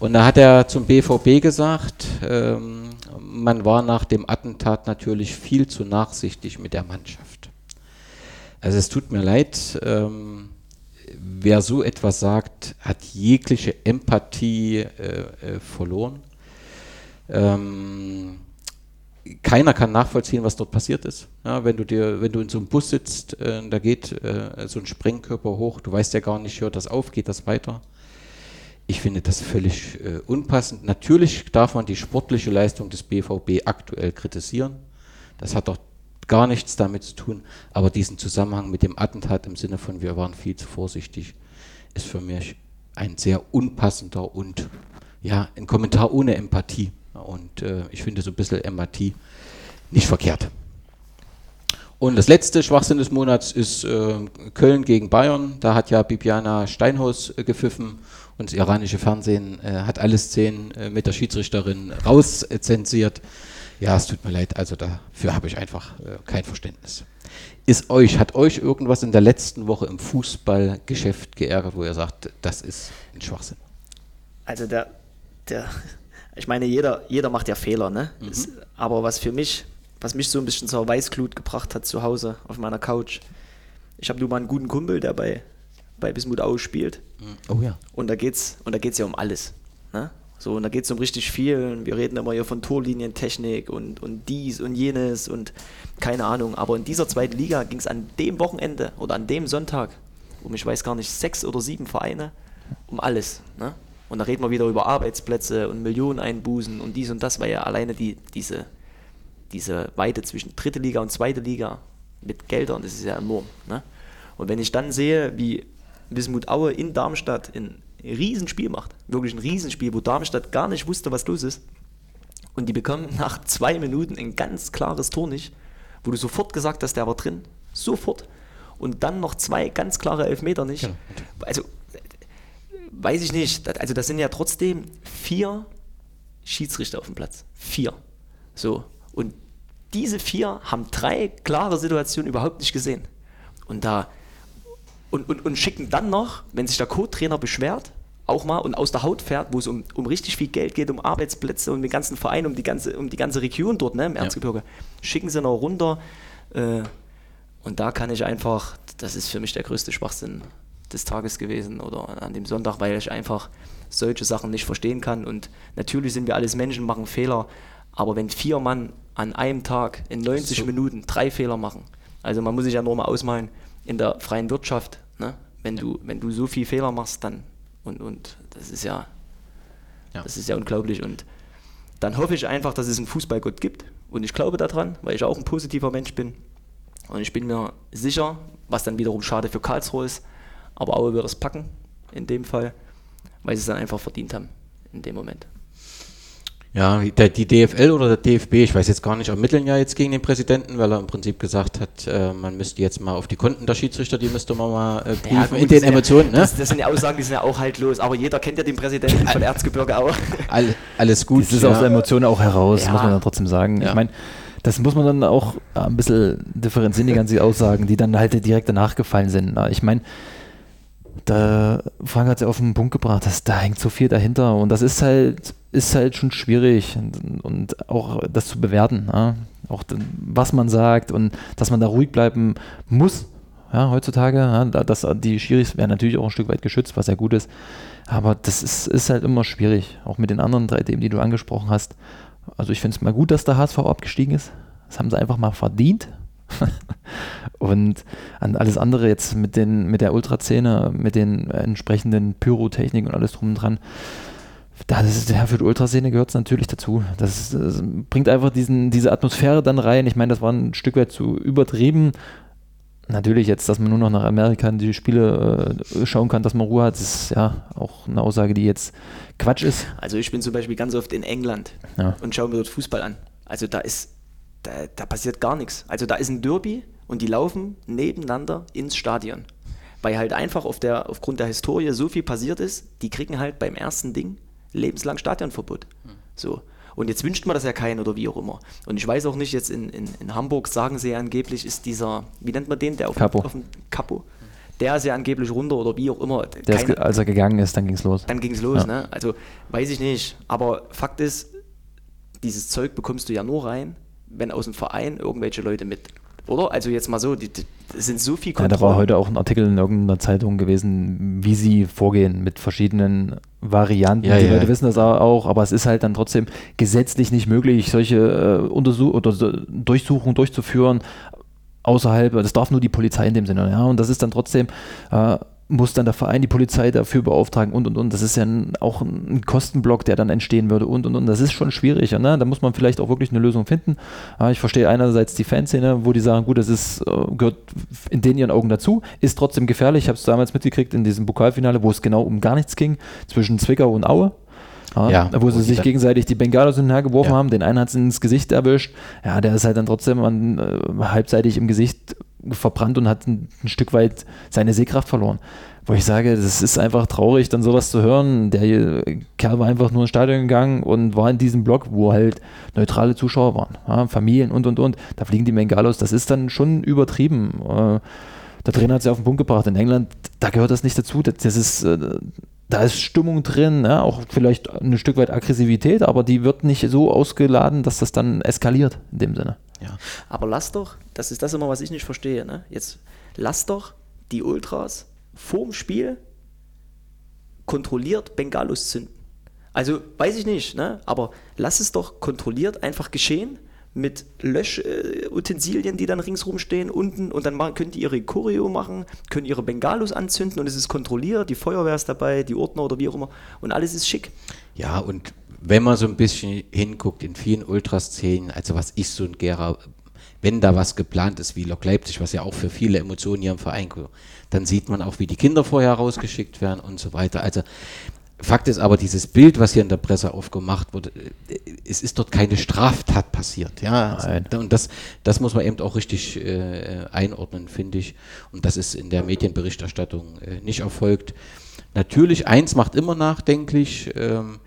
und da hat er zum BVB gesagt, ähm, man war nach dem Attentat natürlich viel zu nachsichtig mit der Mannschaft. Also es tut mir leid, ähm, wer so etwas sagt, hat jegliche Empathie äh, äh, verloren. Ähm, keiner kann nachvollziehen, was dort passiert ist. Ja, wenn du dir, wenn du in so einem Bus sitzt, äh, da geht äh, so ein Sprengkörper hoch, du weißt ja gar nicht, hört das auf, geht das weiter. Ich finde das völlig äh, unpassend. Natürlich darf man die sportliche Leistung des BVB aktuell kritisieren. Das hat doch gar nichts damit zu tun. Aber diesen Zusammenhang mit dem Attentat im Sinne von wir waren viel zu vorsichtig, ist für mich ein sehr unpassender und ja, ein Kommentar ohne Empathie. Und äh, ich finde so ein bisschen Empathie nicht verkehrt. Und das letzte Schwachsinn des Monats ist äh, Köln gegen Bayern. Da hat ja Bibiana Steinhaus äh, gepfiffen und das iranische Fernsehen äh, hat alle Szenen äh, mit der Schiedsrichterin rauszensiert. Ja, es tut mir leid, also dafür habe ich einfach äh, kein Verständnis. Ist euch, hat euch irgendwas in der letzten Woche im Fußballgeschäft geärgert, wo ihr sagt, das ist ein Schwachsinn? Also der, der, ich meine, jeder, jeder macht ja Fehler, ne? Es, aber was für mich, was mich so ein bisschen zur Weißglut gebracht hat zu Hause auf meiner Couch, ich habe nur mal einen guten Kumpel, der bei, bei Bismut Au spielt. Oh ja. Und da geht's, und da geht's ja um alles. Ne? So, und da geht es um richtig viel. Und wir reden immer hier von Torlinientechnik und, und dies und jenes und keine Ahnung. Aber in dieser zweiten Liga ging es an dem Wochenende oder an dem Sonntag um, ich weiß gar nicht, sechs oder sieben Vereine, um alles. Ne? Und da reden wir wieder über Arbeitsplätze und Millionen Einbußen und dies und das, weil ja alleine die, diese, diese Weite zwischen dritte Liga und zweite Liga mit Geldern, das ist ja enorm. Ne? Und wenn ich dann sehe, wie Wismut Aue in Darmstadt ein Riesenspiel macht, wirklich ein Riesenspiel, wo Darmstadt gar nicht wusste, was los ist, und die bekommen nach zwei Minuten ein ganz klares Tor nicht, wo du sofort gesagt hast, der war drin, sofort, und dann noch zwei ganz klare Elfmeter nicht. Genau. Also, weiß ich nicht, also das sind ja trotzdem vier Schiedsrichter auf dem Platz. Vier. So. Und diese vier haben drei klare Situationen überhaupt nicht gesehen. Und da und, und, und schicken dann noch, wenn sich der Co-Trainer beschwert, auch mal und aus der Haut fährt, wo es um, um richtig viel Geld geht, um Arbeitsplätze und den ganzen Verein, um die ganze, um die ganze Region dort ne, im Erzgebirge, ja. schicken sie noch runter. Äh, und da kann ich einfach, das ist für mich der größte Schwachsinn des Tages gewesen oder an dem Sonntag, weil ich einfach solche Sachen nicht verstehen kann. Und natürlich sind wir alles Menschen, machen Fehler, aber wenn vier Mann an einem Tag in 90 so. Minuten drei Fehler machen, also man muss sich ja nur mal ausmalen, in der freien Wirtschaft, ne, wenn, du, wenn du so viel Fehler machst, dann und, und das ist ja, ja, das ist ja unglaublich. Und dann hoffe ich einfach, dass es einen Fußballgott gibt. Und ich glaube daran, weil ich auch ein positiver Mensch bin. Und ich bin mir sicher, was dann wiederum schade für Karlsruhe ist, aber Aue wird es packen in dem Fall, weil sie es dann einfach verdient haben in dem Moment. Ja, der, die DFL oder der DFB, ich weiß jetzt gar nicht, ermitteln ja jetzt gegen den Präsidenten, weil er im Prinzip gesagt hat, äh, man müsste jetzt mal auf die Konten der Schiedsrichter, die müsste man mal äh, prüfen ja, gut, in den Emotionen. Ja, ne? das, das, sind ja Aussagen, die sind ja auch haltlos, aber jeder kennt ja den Präsidenten von Erzgebirge auch. All, alles gut. Das ist ja. aus der Emotion auch heraus, muss man dann trotzdem sagen. Ich meine, das muss man dann auch ein bisschen differenzieren, die ganzen Aussagen, die dann halt direkt danach gefallen sind. Ich meine, da Frank hat es ja auf den Punkt gebracht, dass da hängt so viel dahinter und das ist halt, ist halt schon schwierig und, und auch das zu bewerten, ja? auch was man sagt und dass man da ruhig bleiben muss, ja, heutzutage, ja, dass die Schiris werden natürlich auch ein Stück weit geschützt, was ja gut ist, aber das ist, ist halt immer schwierig, auch mit den anderen drei Themen, die du angesprochen hast. Also ich finde es mal gut, dass der HSV abgestiegen ist, das haben sie einfach mal verdient, und an alles andere jetzt mit, den, mit der Ultraszene, mit den entsprechenden Pyrotechniken und alles drum und dran, das ist, ja, für die Ultraszene gehört es natürlich dazu. Das, das, bringt einfach diesen, diese Atmosphäre dann rein. Ich meine, das war ein Stück weit zu übertrieben. Natürlich jetzt, dass man nur noch nach Amerika in die Spiele äh, schauen kann, dass man Ruhe hat, ist ja auch eine Aussage, die jetzt Quatsch ist. Also ich bin zum Beispiel ganz oft in England ja. und schaue mir dort Fußball an. Also da ist da, da passiert gar nichts. Also da ist ein Derby und die laufen nebeneinander ins Stadion. Weil halt einfach auf der, aufgrund der Historie so viel passiert ist, die kriegen halt beim ersten Ding lebenslang Stadionverbot. Hm. So. Und jetzt wünscht man das ja keinen oder wie auch immer. Und ich weiß auch nicht, jetzt in, in, in Hamburg sagen sie ja angeblich, ist dieser, wie nennt man den, der auf, Capo. auf dem Capo, der ist ja angeblich runter oder wie auch immer. Keine, ist, als er gegangen ist, dann ging es los. Dann ging es los, ja. ne? Also weiß ich nicht. Aber Fakt ist, dieses Zeug bekommst du ja nur rein, wenn aus dem Verein irgendwelche Leute mit oder? Also jetzt mal so, die, die sind so viel Kontrollen. Ja, da war heute auch ein Artikel in irgendeiner Zeitung gewesen, wie sie vorgehen mit verschiedenen Varianten. Ja, die ja. Leute wissen das auch, aber es ist halt dann trotzdem gesetzlich nicht möglich, solche äh, Untersuch oder so Durchsuchungen durchzuführen außerhalb, das darf nur die Polizei in dem Sinne, ja, und das ist dann trotzdem äh, muss dann der Verein die Polizei dafür beauftragen und und und. Das ist ja auch ein Kostenblock, der dann entstehen würde und und und. Das ist schon schwierig. Ne? Da muss man vielleicht auch wirklich eine Lösung finden. ich verstehe einerseits die Fanszene, wo die sagen, gut, das ist, äh, gehört in den ihren Augen dazu, ist trotzdem gefährlich. Ich habe es damals mitgekriegt in diesem Pokalfinale, wo es genau um gar nichts ging, zwischen Zwickau und Aue. Ja, ja, wo sie sich gegenseitig die Bengalos hinterhergeworfen ja. haben. Den einen hat es ins Gesicht erwischt. Ja, der ist halt dann trotzdem an, äh, halbseitig im Gesicht verbrannt und hat ein, ein, Stück weit seine Sehkraft verloren. Wo ich sage, das ist einfach traurig, dann sowas zu hören. Der Kerl war einfach nur ins Stadion gegangen und war in diesem Block, wo halt neutrale Zuschauer waren, ja, Familien und und und. Da fliegen die Bengalos. Das ist dann schon übertrieben. Äh, der Trainer hat ja auf den Punkt gebracht. In England, da gehört das nicht dazu. Das, das ist, äh, da ist Stimmung drin, ja, auch vielleicht ein Stück weit Aggressivität, aber die wird nicht so ausgeladen, dass das dann eskaliert in dem Sinne. Ja. Aber lass doch, das ist das immer, was ich nicht verstehe, ne? Jetzt lass doch die Ultras vorm Spiel kontrolliert Bengalos zünden. Also weiß ich nicht, ne? aber lass es doch kontrolliert einfach geschehen mit Löschutensilien, die dann ringsrum stehen unten und dann machen, können die ihre Choreo machen, können ihre Bengalos anzünden und es ist kontrolliert, die Feuerwehr ist dabei, die Ordner oder wie auch immer und alles ist schick. Ja, und wenn man so ein bisschen hinguckt in vielen Ultraszenen, also was ist so ein Gera, wenn da was geplant ist wie Lok Leipzig, was ja auch für viele Emotionen hier im Verein, dann sieht man auch, wie die Kinder vorher rausgeschickt werden und so weiter. Also Fakt ist aber, dieses Bild, was hier in der Presse aufgemacht wurde, äh, es ist dort keine Straftat passiert. Ja, Nein. und das, das muss man eben auch richtig äh, einordnen, finde ich. Und das ist in der Medienberichterstattung äh, nicht erfolgt. Natürlich, eins macht immer nachdenklich. Ähm,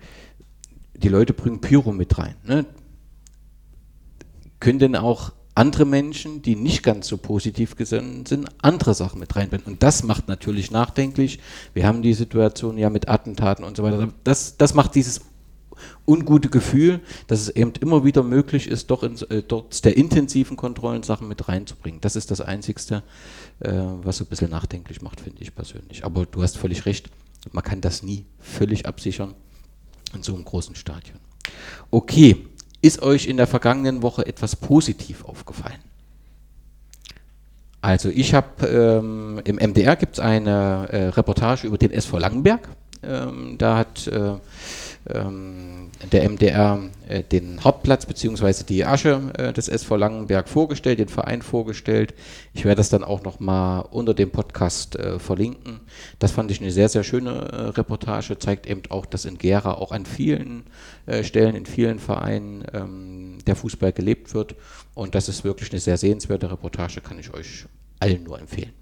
die Leute bringen Pyro mit rein. Ne? Können denn auch andere Menschen, die nicht ganz so positiv gesinnt sind, andere Sachen mit reinbringen. Und das macht natürlich nachdenklich. Wir haben die Situation ja mit Attentaten und so weiter. Das, das macht dieses ungute Gefühl, dass es eben immer wieder möglich ist, doch in, äh, dort der intensiven Kontrollen Sachen mit reinzubringen. Das ist das Einzigste, äh, was so ein bisschen nachdenklich macht, finde ich persönlich. Aber du hast völlig recht, man kann das nie völlig absichern in so einem großen Stadion. Okay, ist euch in der vergangenen Woche etwas positiv aufgefallen? Also ich habe ähm, im MDR gibt es eine äh, Reportage über den SV Langenberg. Ähm, da hat äh, ähm, der MDR äh, den Hauptplatz bzw. die Asche äh, des SV Langenberg vorgestellt, den Verein vorgestellt. Ich werde das dann auch nochmal unter dem Podcast äh, verlinken. Das fand ich eine sehr, sehr schöne äh, Reportage, zeigt eben auch, dass in Gera auch an vielen äh, Stellen, in vielen Vereinen ähm, der Fußball gelebt wird. Und das ist wirklich eine sehr sehenswerte Reportage, kann ich euch allen nur empfehlen.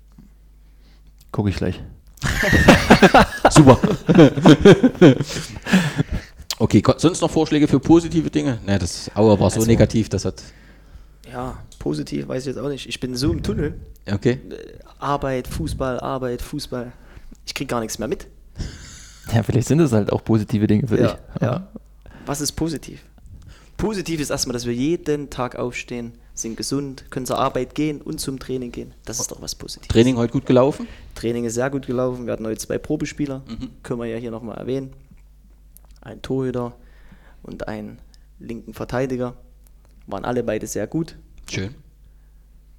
Gucke ich gleich. Super. okay, sonst noch Vorschläge für positive Dinge? Ne, das Aue war so also, negativ, das hat. Ja, positiv weiß ich jetzt auch nicht. Ich bin so im Tunnel. Okay. Äh, Arbeit, Fußball, Arbeit, Fußball. Ich kriege gar nichts mehr mit. Ja, vielleicht sind das halt auch positive Dinge für ja, dich. Ja. Was ist positiv? Positiv ist erstmal, dass wir jeden Tag aufstehen, sind gesund, können zur Arbeit gehen und zum Training gehen. Das ist doch was Positives. Training heute gut gelaufen? Training ist sehr gut gelaufen. Wir hatten heute zwei Probespieler, mhm. können wir ja hier nochmal erwähnen. Ein Torhüter und einen linken Verteidiger. Waren alle beide sehr gut. Schön.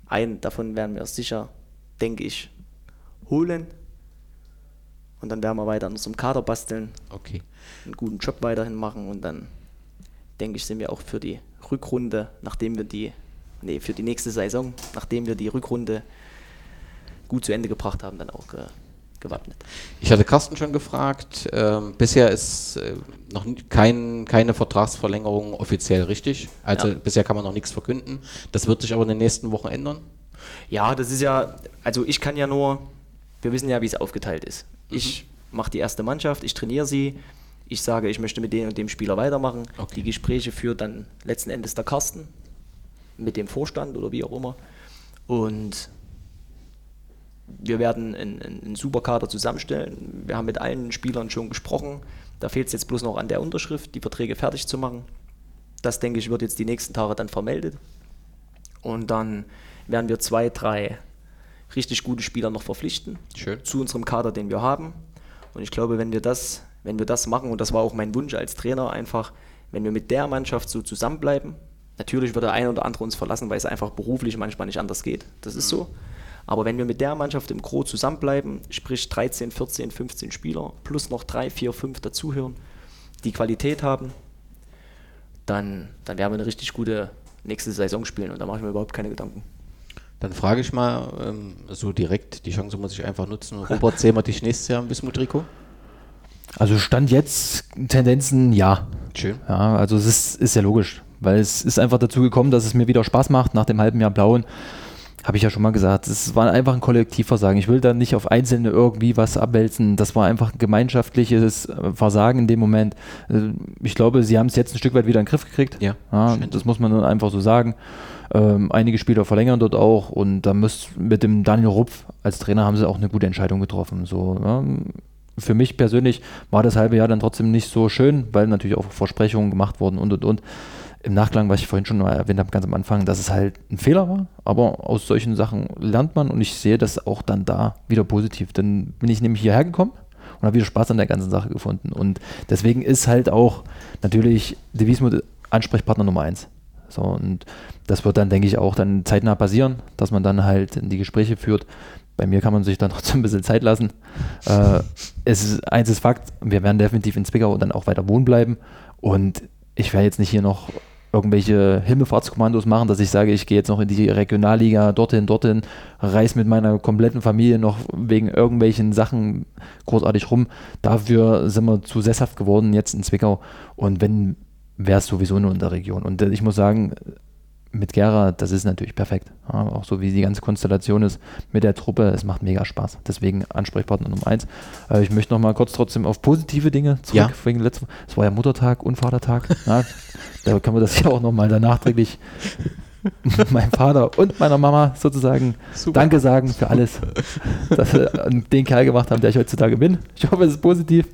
Einen davon werden wir sicher, denke ich, holen. Und dann werden wir weiter an unserem Kader basteln. Okay. Einen guten Job weiterhin machen und dann denke ich, sind wir auch für die Rückrunde, nachdem wir die nee, für die nächste Saison, nachdem wir die Rückrunde gut zu Ende gebracht haben, dann auch äh, gewappnet. Ich hatte Carsten schon gefragt. Ähm, bisher ist äh, noch kein, keine Vertragsverlängerung offiziell richtig. Also ja. bisher kann man noch nichts verkünden. Das wird sich aber in den nächsten Wochen ändern. Ja, das ist ja, also ich kann ja nur, wir wissen ja, wie es aufgeteilt ist. Mhm. Ich mache die erste Mannschaft, ich trainiere sie, ich sage, ich möchte mit dem und dem Spieler weitermachen. Okay. Die Gespräche führt dann letzten Endes der Carsten mit dem Vorstand oder wie auch immer. Und wir werden einen, einen super Kader zusammenstellen. Wir haben mit allen Spielern schon gesprochen. Da fehlt es jetzt bloß noch an der Unterschrift, die Verträge fertig zu machen. Das, denke ich, wird jetzt die nächsten Tage dann vermeldet. Und dann werden wir zwei, drei richtig gute Spieler noch verpflichten Schön. zu unserem Kader, den wir haben. Und ich glaube, wenn wir das, wenn wir das machen, und das war auch mein Wunsch als Trainer, einfach, wenn wir mit der Mannschaft so zusammenbleiben, Natürlich wird der eine oder andere uns verlassen, weil es einfach beruflich manchmal nicht anders geht. Das ist so. Aber wenn wir mit der Mannschaft im Gro zusammenbleiben, sprich 13, 14, 15 Spieler, plus noch 3, 4, 5 dazuhören, die Qualität haben, dann, dann werden wir eine richtig gute nächste Saison spielen und da mache ich mir überhaupt keine Gedanken. Dann frage ich mal ähm, so direkt, die Chance muss ich einfach nutzen. Robert, sehen wir dich nächstes Jahr im Bismut-Trikot? Also Stand jetzt Tendenzen ja. Schön. Ja, also es ist, ist ja logisch weil es ist einfach dazu gekommen, dass es mir wieder Spaß macht nach dem halben Jahr Blauen. Habe ich ja schon mal gesagt, es war einfach ein Kollektivversagen. Ich will da nicht auf Einzelne irgendwie was abwälzen. Das war einfach ein gemeinschaftliches äh, Versagen in dem Moment. Äh, ich glaube, sie haben es jetzt ein Stück weit wieder in den Griff gekriegt. Ja, ja das muss man dann einfach so sagen. Ähm, einige Spieler verlängern dort auch und da müsst mit dem Daniel Rupf als Trainer haben sie auch eine gute Entscheidung getroffen. So, ja. Für mich persönlich war das halbe Jahr dann trotzdem nicht so schön, weil natürlich auch Versprechungen gemacht wurden und und und im Nachklang, was ich vorhin schon mal erwähnt habe, ganz am Anfang, dass es halt ein Fehler war. Aber aus solchen Sachen lernt man und ich sehe das auch dann da wieder positiv. Dann bin ich nämlich hierher gekommen und habe wieder Spaß an der ganzen Sache gefunden. Und deswegen ist halt auch natürlich der Wiesmut Ansprechpartner Nummer eins. So, und das wird dann, denke ich, auch dann zeitnah passieren, dass man dann halt in die Gespräche führt. Bei mir kann man sich dann trotzdem ein bisschen Zeit lassen. Äh, es ist eins ist Fakt, wir werden definitiv in Zwickau dann auch weiter wohnen bleiben. Und ich werde jetzt nicht hier noch irgendwelche Himmelfahrtskommandos machen, dass ich sage, ich gehe jetzt noch in die Regionalliga dorthin, dorthin, reise mit meiner kompletten Familie noch wegen irgendwelchen Sachen großartig rum. Dafür sind wir zu sesshaft geworden jetzt in Zwickau und wenn, wäre es sowieso nur in der Region. Und ich muss sagen, mit Gera, das ist natürlich perfekt. Ja, auch so wie die ganze Konstellation ist mit der Truppe, es macht mega Spaß. Deswegen Ansprechpartner Nummer eins. Äh, ich möchte noch mal kurz trotzdem auf positive Dinge zurück. Ja. Letzten, es war ja Muttertag und Vatertag. ja, da können wir das ja auch noch mal danach nachträglich meinem Vater und meiner Mama sozusagen Super. Danke sagen für alles, dass sie den Kerl gemacht haben, der ich heutzutage bin. Ich hoffe, es ist positiv.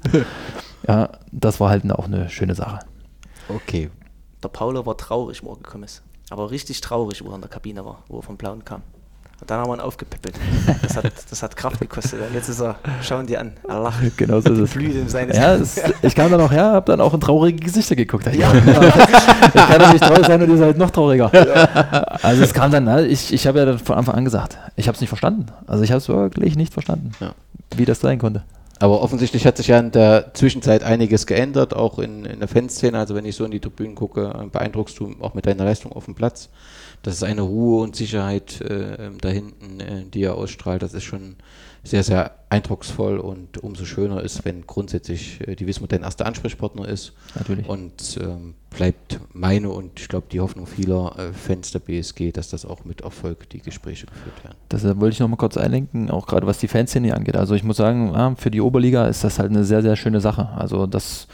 Ja, das war halt auch eine schöne Sache. Okay. Der Paulo war traurig, er gekommen ist. Aber richtig traurig, wo er in der Kabine war, wo er vom Blauen kam. Und dann haben wir ihn aufgepäppelt. Das hat, das hat Kraft gekostet. Und jetzt ist er, schauen die an, er lacht. Genau so ist es. Blüht in seines Ja, es, ich kam dann auch her, habe dann auch in traurige Gesichter geguckt. Ja. Ich kann doch nicht traurig sein und ihr seid noch trauriger. Also es kam dann, ne, ich, ich habe ja dann von Anfang an gesagt, ich habe es nicht verstanden. Also ich habe es wirklich nicht verstanden, Ja. wie das sein konnte. Aber offensichtlich hat sich ja in der Zwischenzeit einiges geändert, auch in, in der Fanszene. Also wenn ich so in die Tribünen gucke, beeindruckst du auch mit deiner Leistung auf dem Platz. Das ist eine Ruhe und Sicherheit äh, ähm, da hinten, äh, die er ausstrahlt. Das ist schon sehr, sehr eindrucksvoll und umso schöner ist, wenn grundsätzlich äh, die Wismut dein erster Ansprechpartner ist. Natürlich. Und ähm, bleibt meine und ich glaube die Hoffnung vieler äh, Fans der BSG, dass das auch mit Erfolg die Gespräche geführt werden. Deshalb wollte ich noch mal kurz einlenken, auch gerade was die Fanszene angeht. Also ich muss sagen, ja, für die Oberliga ist das halt eine sehr, sehr schöne Sache. Also das,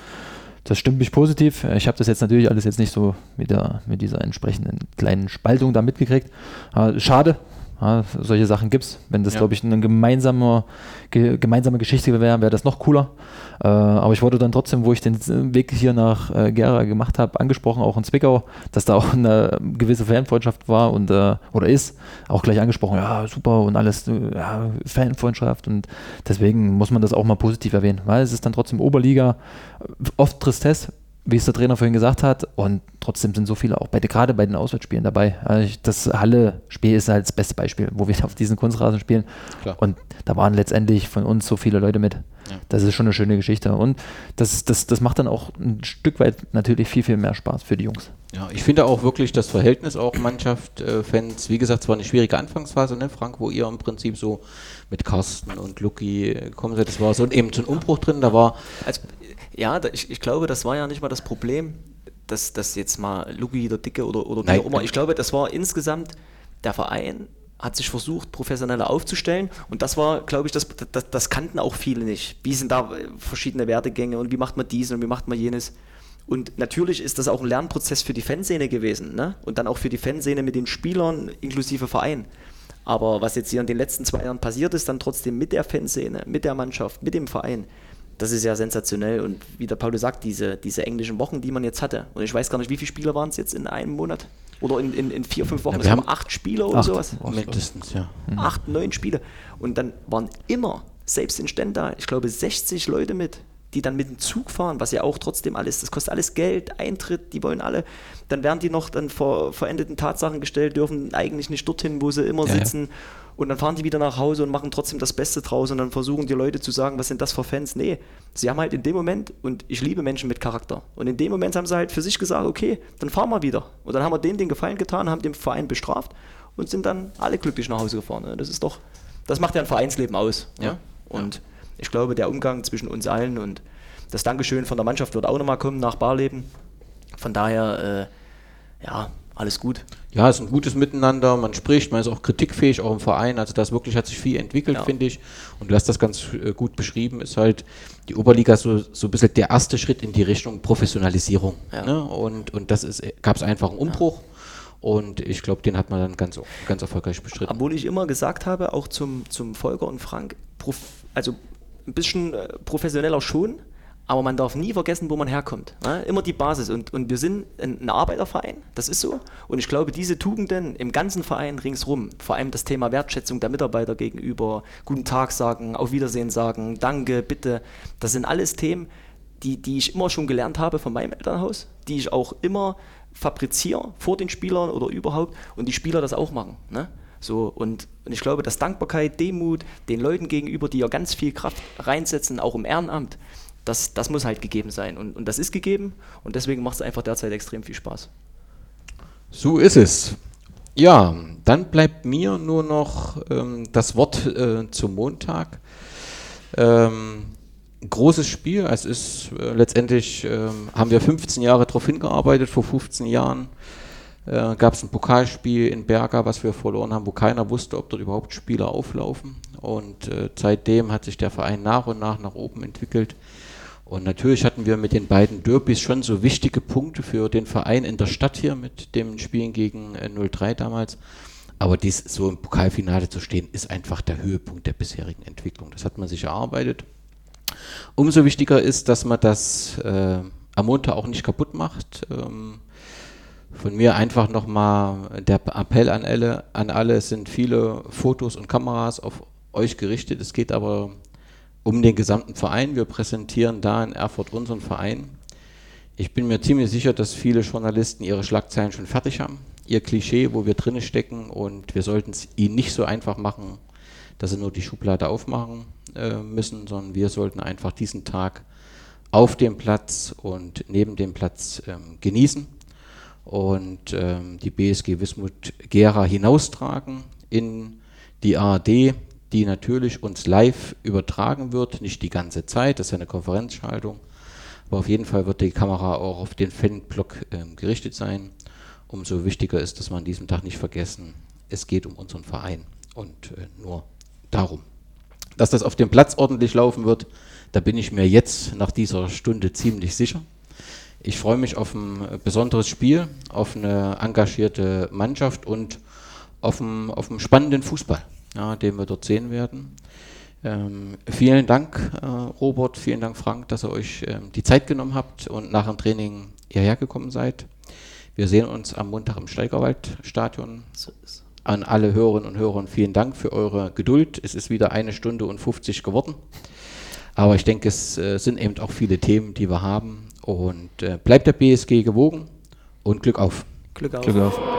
das stimmt mich positiv. Ich habe das jetzt natürlich alles jetzt nicht so mit, der, mit dieser entsprechenden kleinen Spaltung da mitgekriegt. Aber schade. Ja, solche Sachen gibt es. Wenn das, Ja. glaube ich, eine gemeinsame, ge, gemeinsame Geschichte wäre, wäre das noch cooler. Äh, aber ich wurde dann trotzdem, wo ich den Weg hier nach äh, Gera gemacht habe, angesprochen, auch in Zwickau, dass da auch eine gewisse Fanfreundschaft war und äh, oder ist, auch gleich angesprochen, ja, super und alles, äh, ja, Fanfreundschaft und deswegen muss man das auch mal positiv erwähnen, weil es ist dann trotzdem Oberliga, oft Tristesse, wie es der Trainer vorhin gesagt hat, und trotzdem sind so viele auch bei, gerade bei den Auswärtsspielen dabei. Also das Halle-Spiel ist halt das beste Beispiel, wo wir auf diesen Kunstrasen spielen. Klar. Und da waren letztendlich von uns so viele Leute mit. Ja. Das ist schon eine schöne Geschichte. Und das, das, das macht dann auch ein Stück weit natürlich viel, viel mehr Spaß für die Jungs. Ja, ich finde auch wirklich das Verhältnis auch Mannschaft, äh, Fans, wie gesagt, es war eine schwierige Anfangsphase, ne, Frank, wo ihr im Prinzip so mit Carsten und Lucky äh, gekommen seid. Das war so eben so ein Umbruch drin, da war, Also, ja, ich, ich glaube, das war ja nicht mal das Problem, dass, dass jetzt mal Luki der Dicke oder, oder wie auch immer. Ich glaube, das war insgesamt, der Verein hat sich versucht, professioneller aufzustellen und das war, glaube ich, das, das, das kannten auch viele nicht. Wie sind da äh, verschiedene Werdegänge und wie macht man dies und wie macht man jenes? Und natürlich ist das auch ein Lernprozess für die Fanszene gewesen ne? und dann auch für die Fanszene mit den Spielern inklusive Verein. Aber was jetzt hier in den letzten zwei Jahren passiert ist, dann trotzdem mit der Fanszene, mit der Mannschaft, mit dem Verein, das ist ja sensationell. Und wie der Paulo sagt, diese, diese englischen Wochen, die man jetzt hatte. Und ich weiß gar nicht, wie viele Spieler waren es jetzt in einem Monat? Oder in, in, in vier, fünf Wochen? Ja, wir haben acht Spieler oder acht. sowas. mindestens, ja. Acht, neun Spiele. Und dann waren immer, selbst in Stendal, ich glaube 60 Leute mit, die dann mit dem Zug fahren, was ja auch trotzdem alles, das kostet alles Geld, Eintritt, die wollen alle, dann werden die noch dann vor verendeten Tatsachen gestellt, dürfen eigentlich nicht dorthin, wo sie immer Ja, ja. Und dann fahren die wieder nach Hause und machen trotzdem das Beste draus und dann versuchen die Leute zu sagen, was sind das für Fans? Nee, sie haben halt in dem Moment, und ich liebe Menschen mit Charakter, und in dem Moment haben sie halt für sich gesagt, okay, dann fahren wir wieder. Und dann haben wir denen den Gefallen getan, haben den Verein bestraft und sind dann alle glücklich nach Hause gefahren. ne? Das ist doch, das macht ja ein Vereinsleben aus. Ja. ne? Und ich glaube, der Umgang zwischen uns allen und das Dankeschön von der Mannschaft wird auch nochmal kommen nach Barleben. Von daher, äh, ja, alles gut. Ja, es ist ein gutes Miteinander, man spricht, man ist auch kritikfähig, auch im Verein. Also das wirklich hat sich viel entwickelt, Ja. finde ich. Und du hast das ganz äh, gut beschrieben, ist halt die Oberliga so, so ein bisschen der erste Schritt in die Richtung Professionalisierung. Ja. Ne? Und, und das ist, gab es einfach einen Umbruch. Und ich glaube, den hat man dann ganz, ganz erfolgreich bestritten. Obwohl ich immer gesagt habe, auch zum, zum Volker und Frank, prof, also ein bisschen äh, professioneller schon, aber man darf nie vergessen, wo man herkommt. Ne? Immer die Basis. Und, und wir sind ein, ein Arbeiterverein, das ist so. Und ich glaube, diese Tugenden im ganzen Verein ringsrum, vor allem das Thema Wertschätzung der Mitarbeiter gegenüber, guten Tag sagen, auf Wiedersehen sagen, danke, bitte, das sind alles Themen, die, die ich immer schon gelernt habe von meinem Elternhaus, die ich auch immer fabriziere vor den Spielern oder überhaupt und die Spieler das auch machen. Ne? So, und, und ich glaube, dass Dankbarkeit, Demut den Leuten gegenüber, die ja ganz viel Kraft reinsetzen, auch im Ehrenamt, das, das muss halt gegeben sein. Und, und das ist gegeben und deswegen macht es einfach derzeit extrem viel Spaß. So ist es. Ja, dann bleibt mir nur noch ähm, das Wort äh, zum Montag. Ähm, großes Spiel. Es ist äh, letztendlich, ähm, haben wir 15 Jahre darauf hingearbeitet, vor 15 Jahren. äh, gab es ein Pokalspiel in Berga, was wir verloren haben, wo keiner wusste, ob dort überhaupt Spieler auflaufen. Und äh, seitdem hat sich der Verein nach und nach nach oben entwickelt. Und natürlich hatten wir mit den beiden Derbys schon so wichtige Punkte für den Verein in der Stadt hier mit dem Spielen gegen äh, 03 damals. Aber dies so im Pokalfinale zu stehen, ist einfach der Höhepunkt der bisherigen Entwicklung. Das hat man sich erarbeitet. Umso wichtiger ist, dass man das äh, am Montag auch nicht kaputt macht. Ähm, von mir einfach nochmal der Appell an alle, an alle, es sind viele Fotos und Kameras auf euch gerichtet. Es geht aber um den gesamten Verein. Wir präsentieren da in Erfurt unseren Verein. Ich bin mir ziemlich sicher, dass viele Journalisten ihre Schlagzeilen schon fertig haben. Ihr Klischee, wo wir drinnen stecken und wir sollten es ihnen nicht so einfach machen, dass sie nur die Schublade aufmachen äh, müssen, sondern wir sollten einfach diesen Tag auf dem Platz und neben dem Platz ähm, genießen und ähm, die BSG Wismut Gera hinaustragen in die ARD, die natürlich uns live übertragen wird, nicht die ganze Zeit, das ist eine Konferenzschaltung, aber auf jeden Fall wird die Kamera auch auf den Fanblock ähm, gerichtet sein. Umso wichtiger ist, dass wir an diesem Tag nicht vergessen, es geht um unseren Verein und äh, nur darum. Dass das auf dem Platz ordentlich laufen wird, da bin ich mir jetzt nach dieser Stunde ziemlich sicher. Ich freue mich auf ein besonderes Spiel, auf eine engagierte Mannschaft und auf einen, auf einen spannenden Fußball, ja, den wir dort sehen werden. Ähm, vielen Dank, äh, Robert, vielen Dank, Frank, dass ihr euch ähm, die Zeit genommen habt und nach dem Training hierher gekommen seid. Wir sehen uns am Montag im Steigerwaldstadion. So An alle Hörerinnen und Hörer vielen Dank für eure Geduld. Es ist wieder eine Stunde und 50 geworden. Aber ich denke, es äh, sind eben auch viele Themen, die wir haben. Und äh, bleibt der BSG gewogen und Glück auf. Glück auf. Glück auf.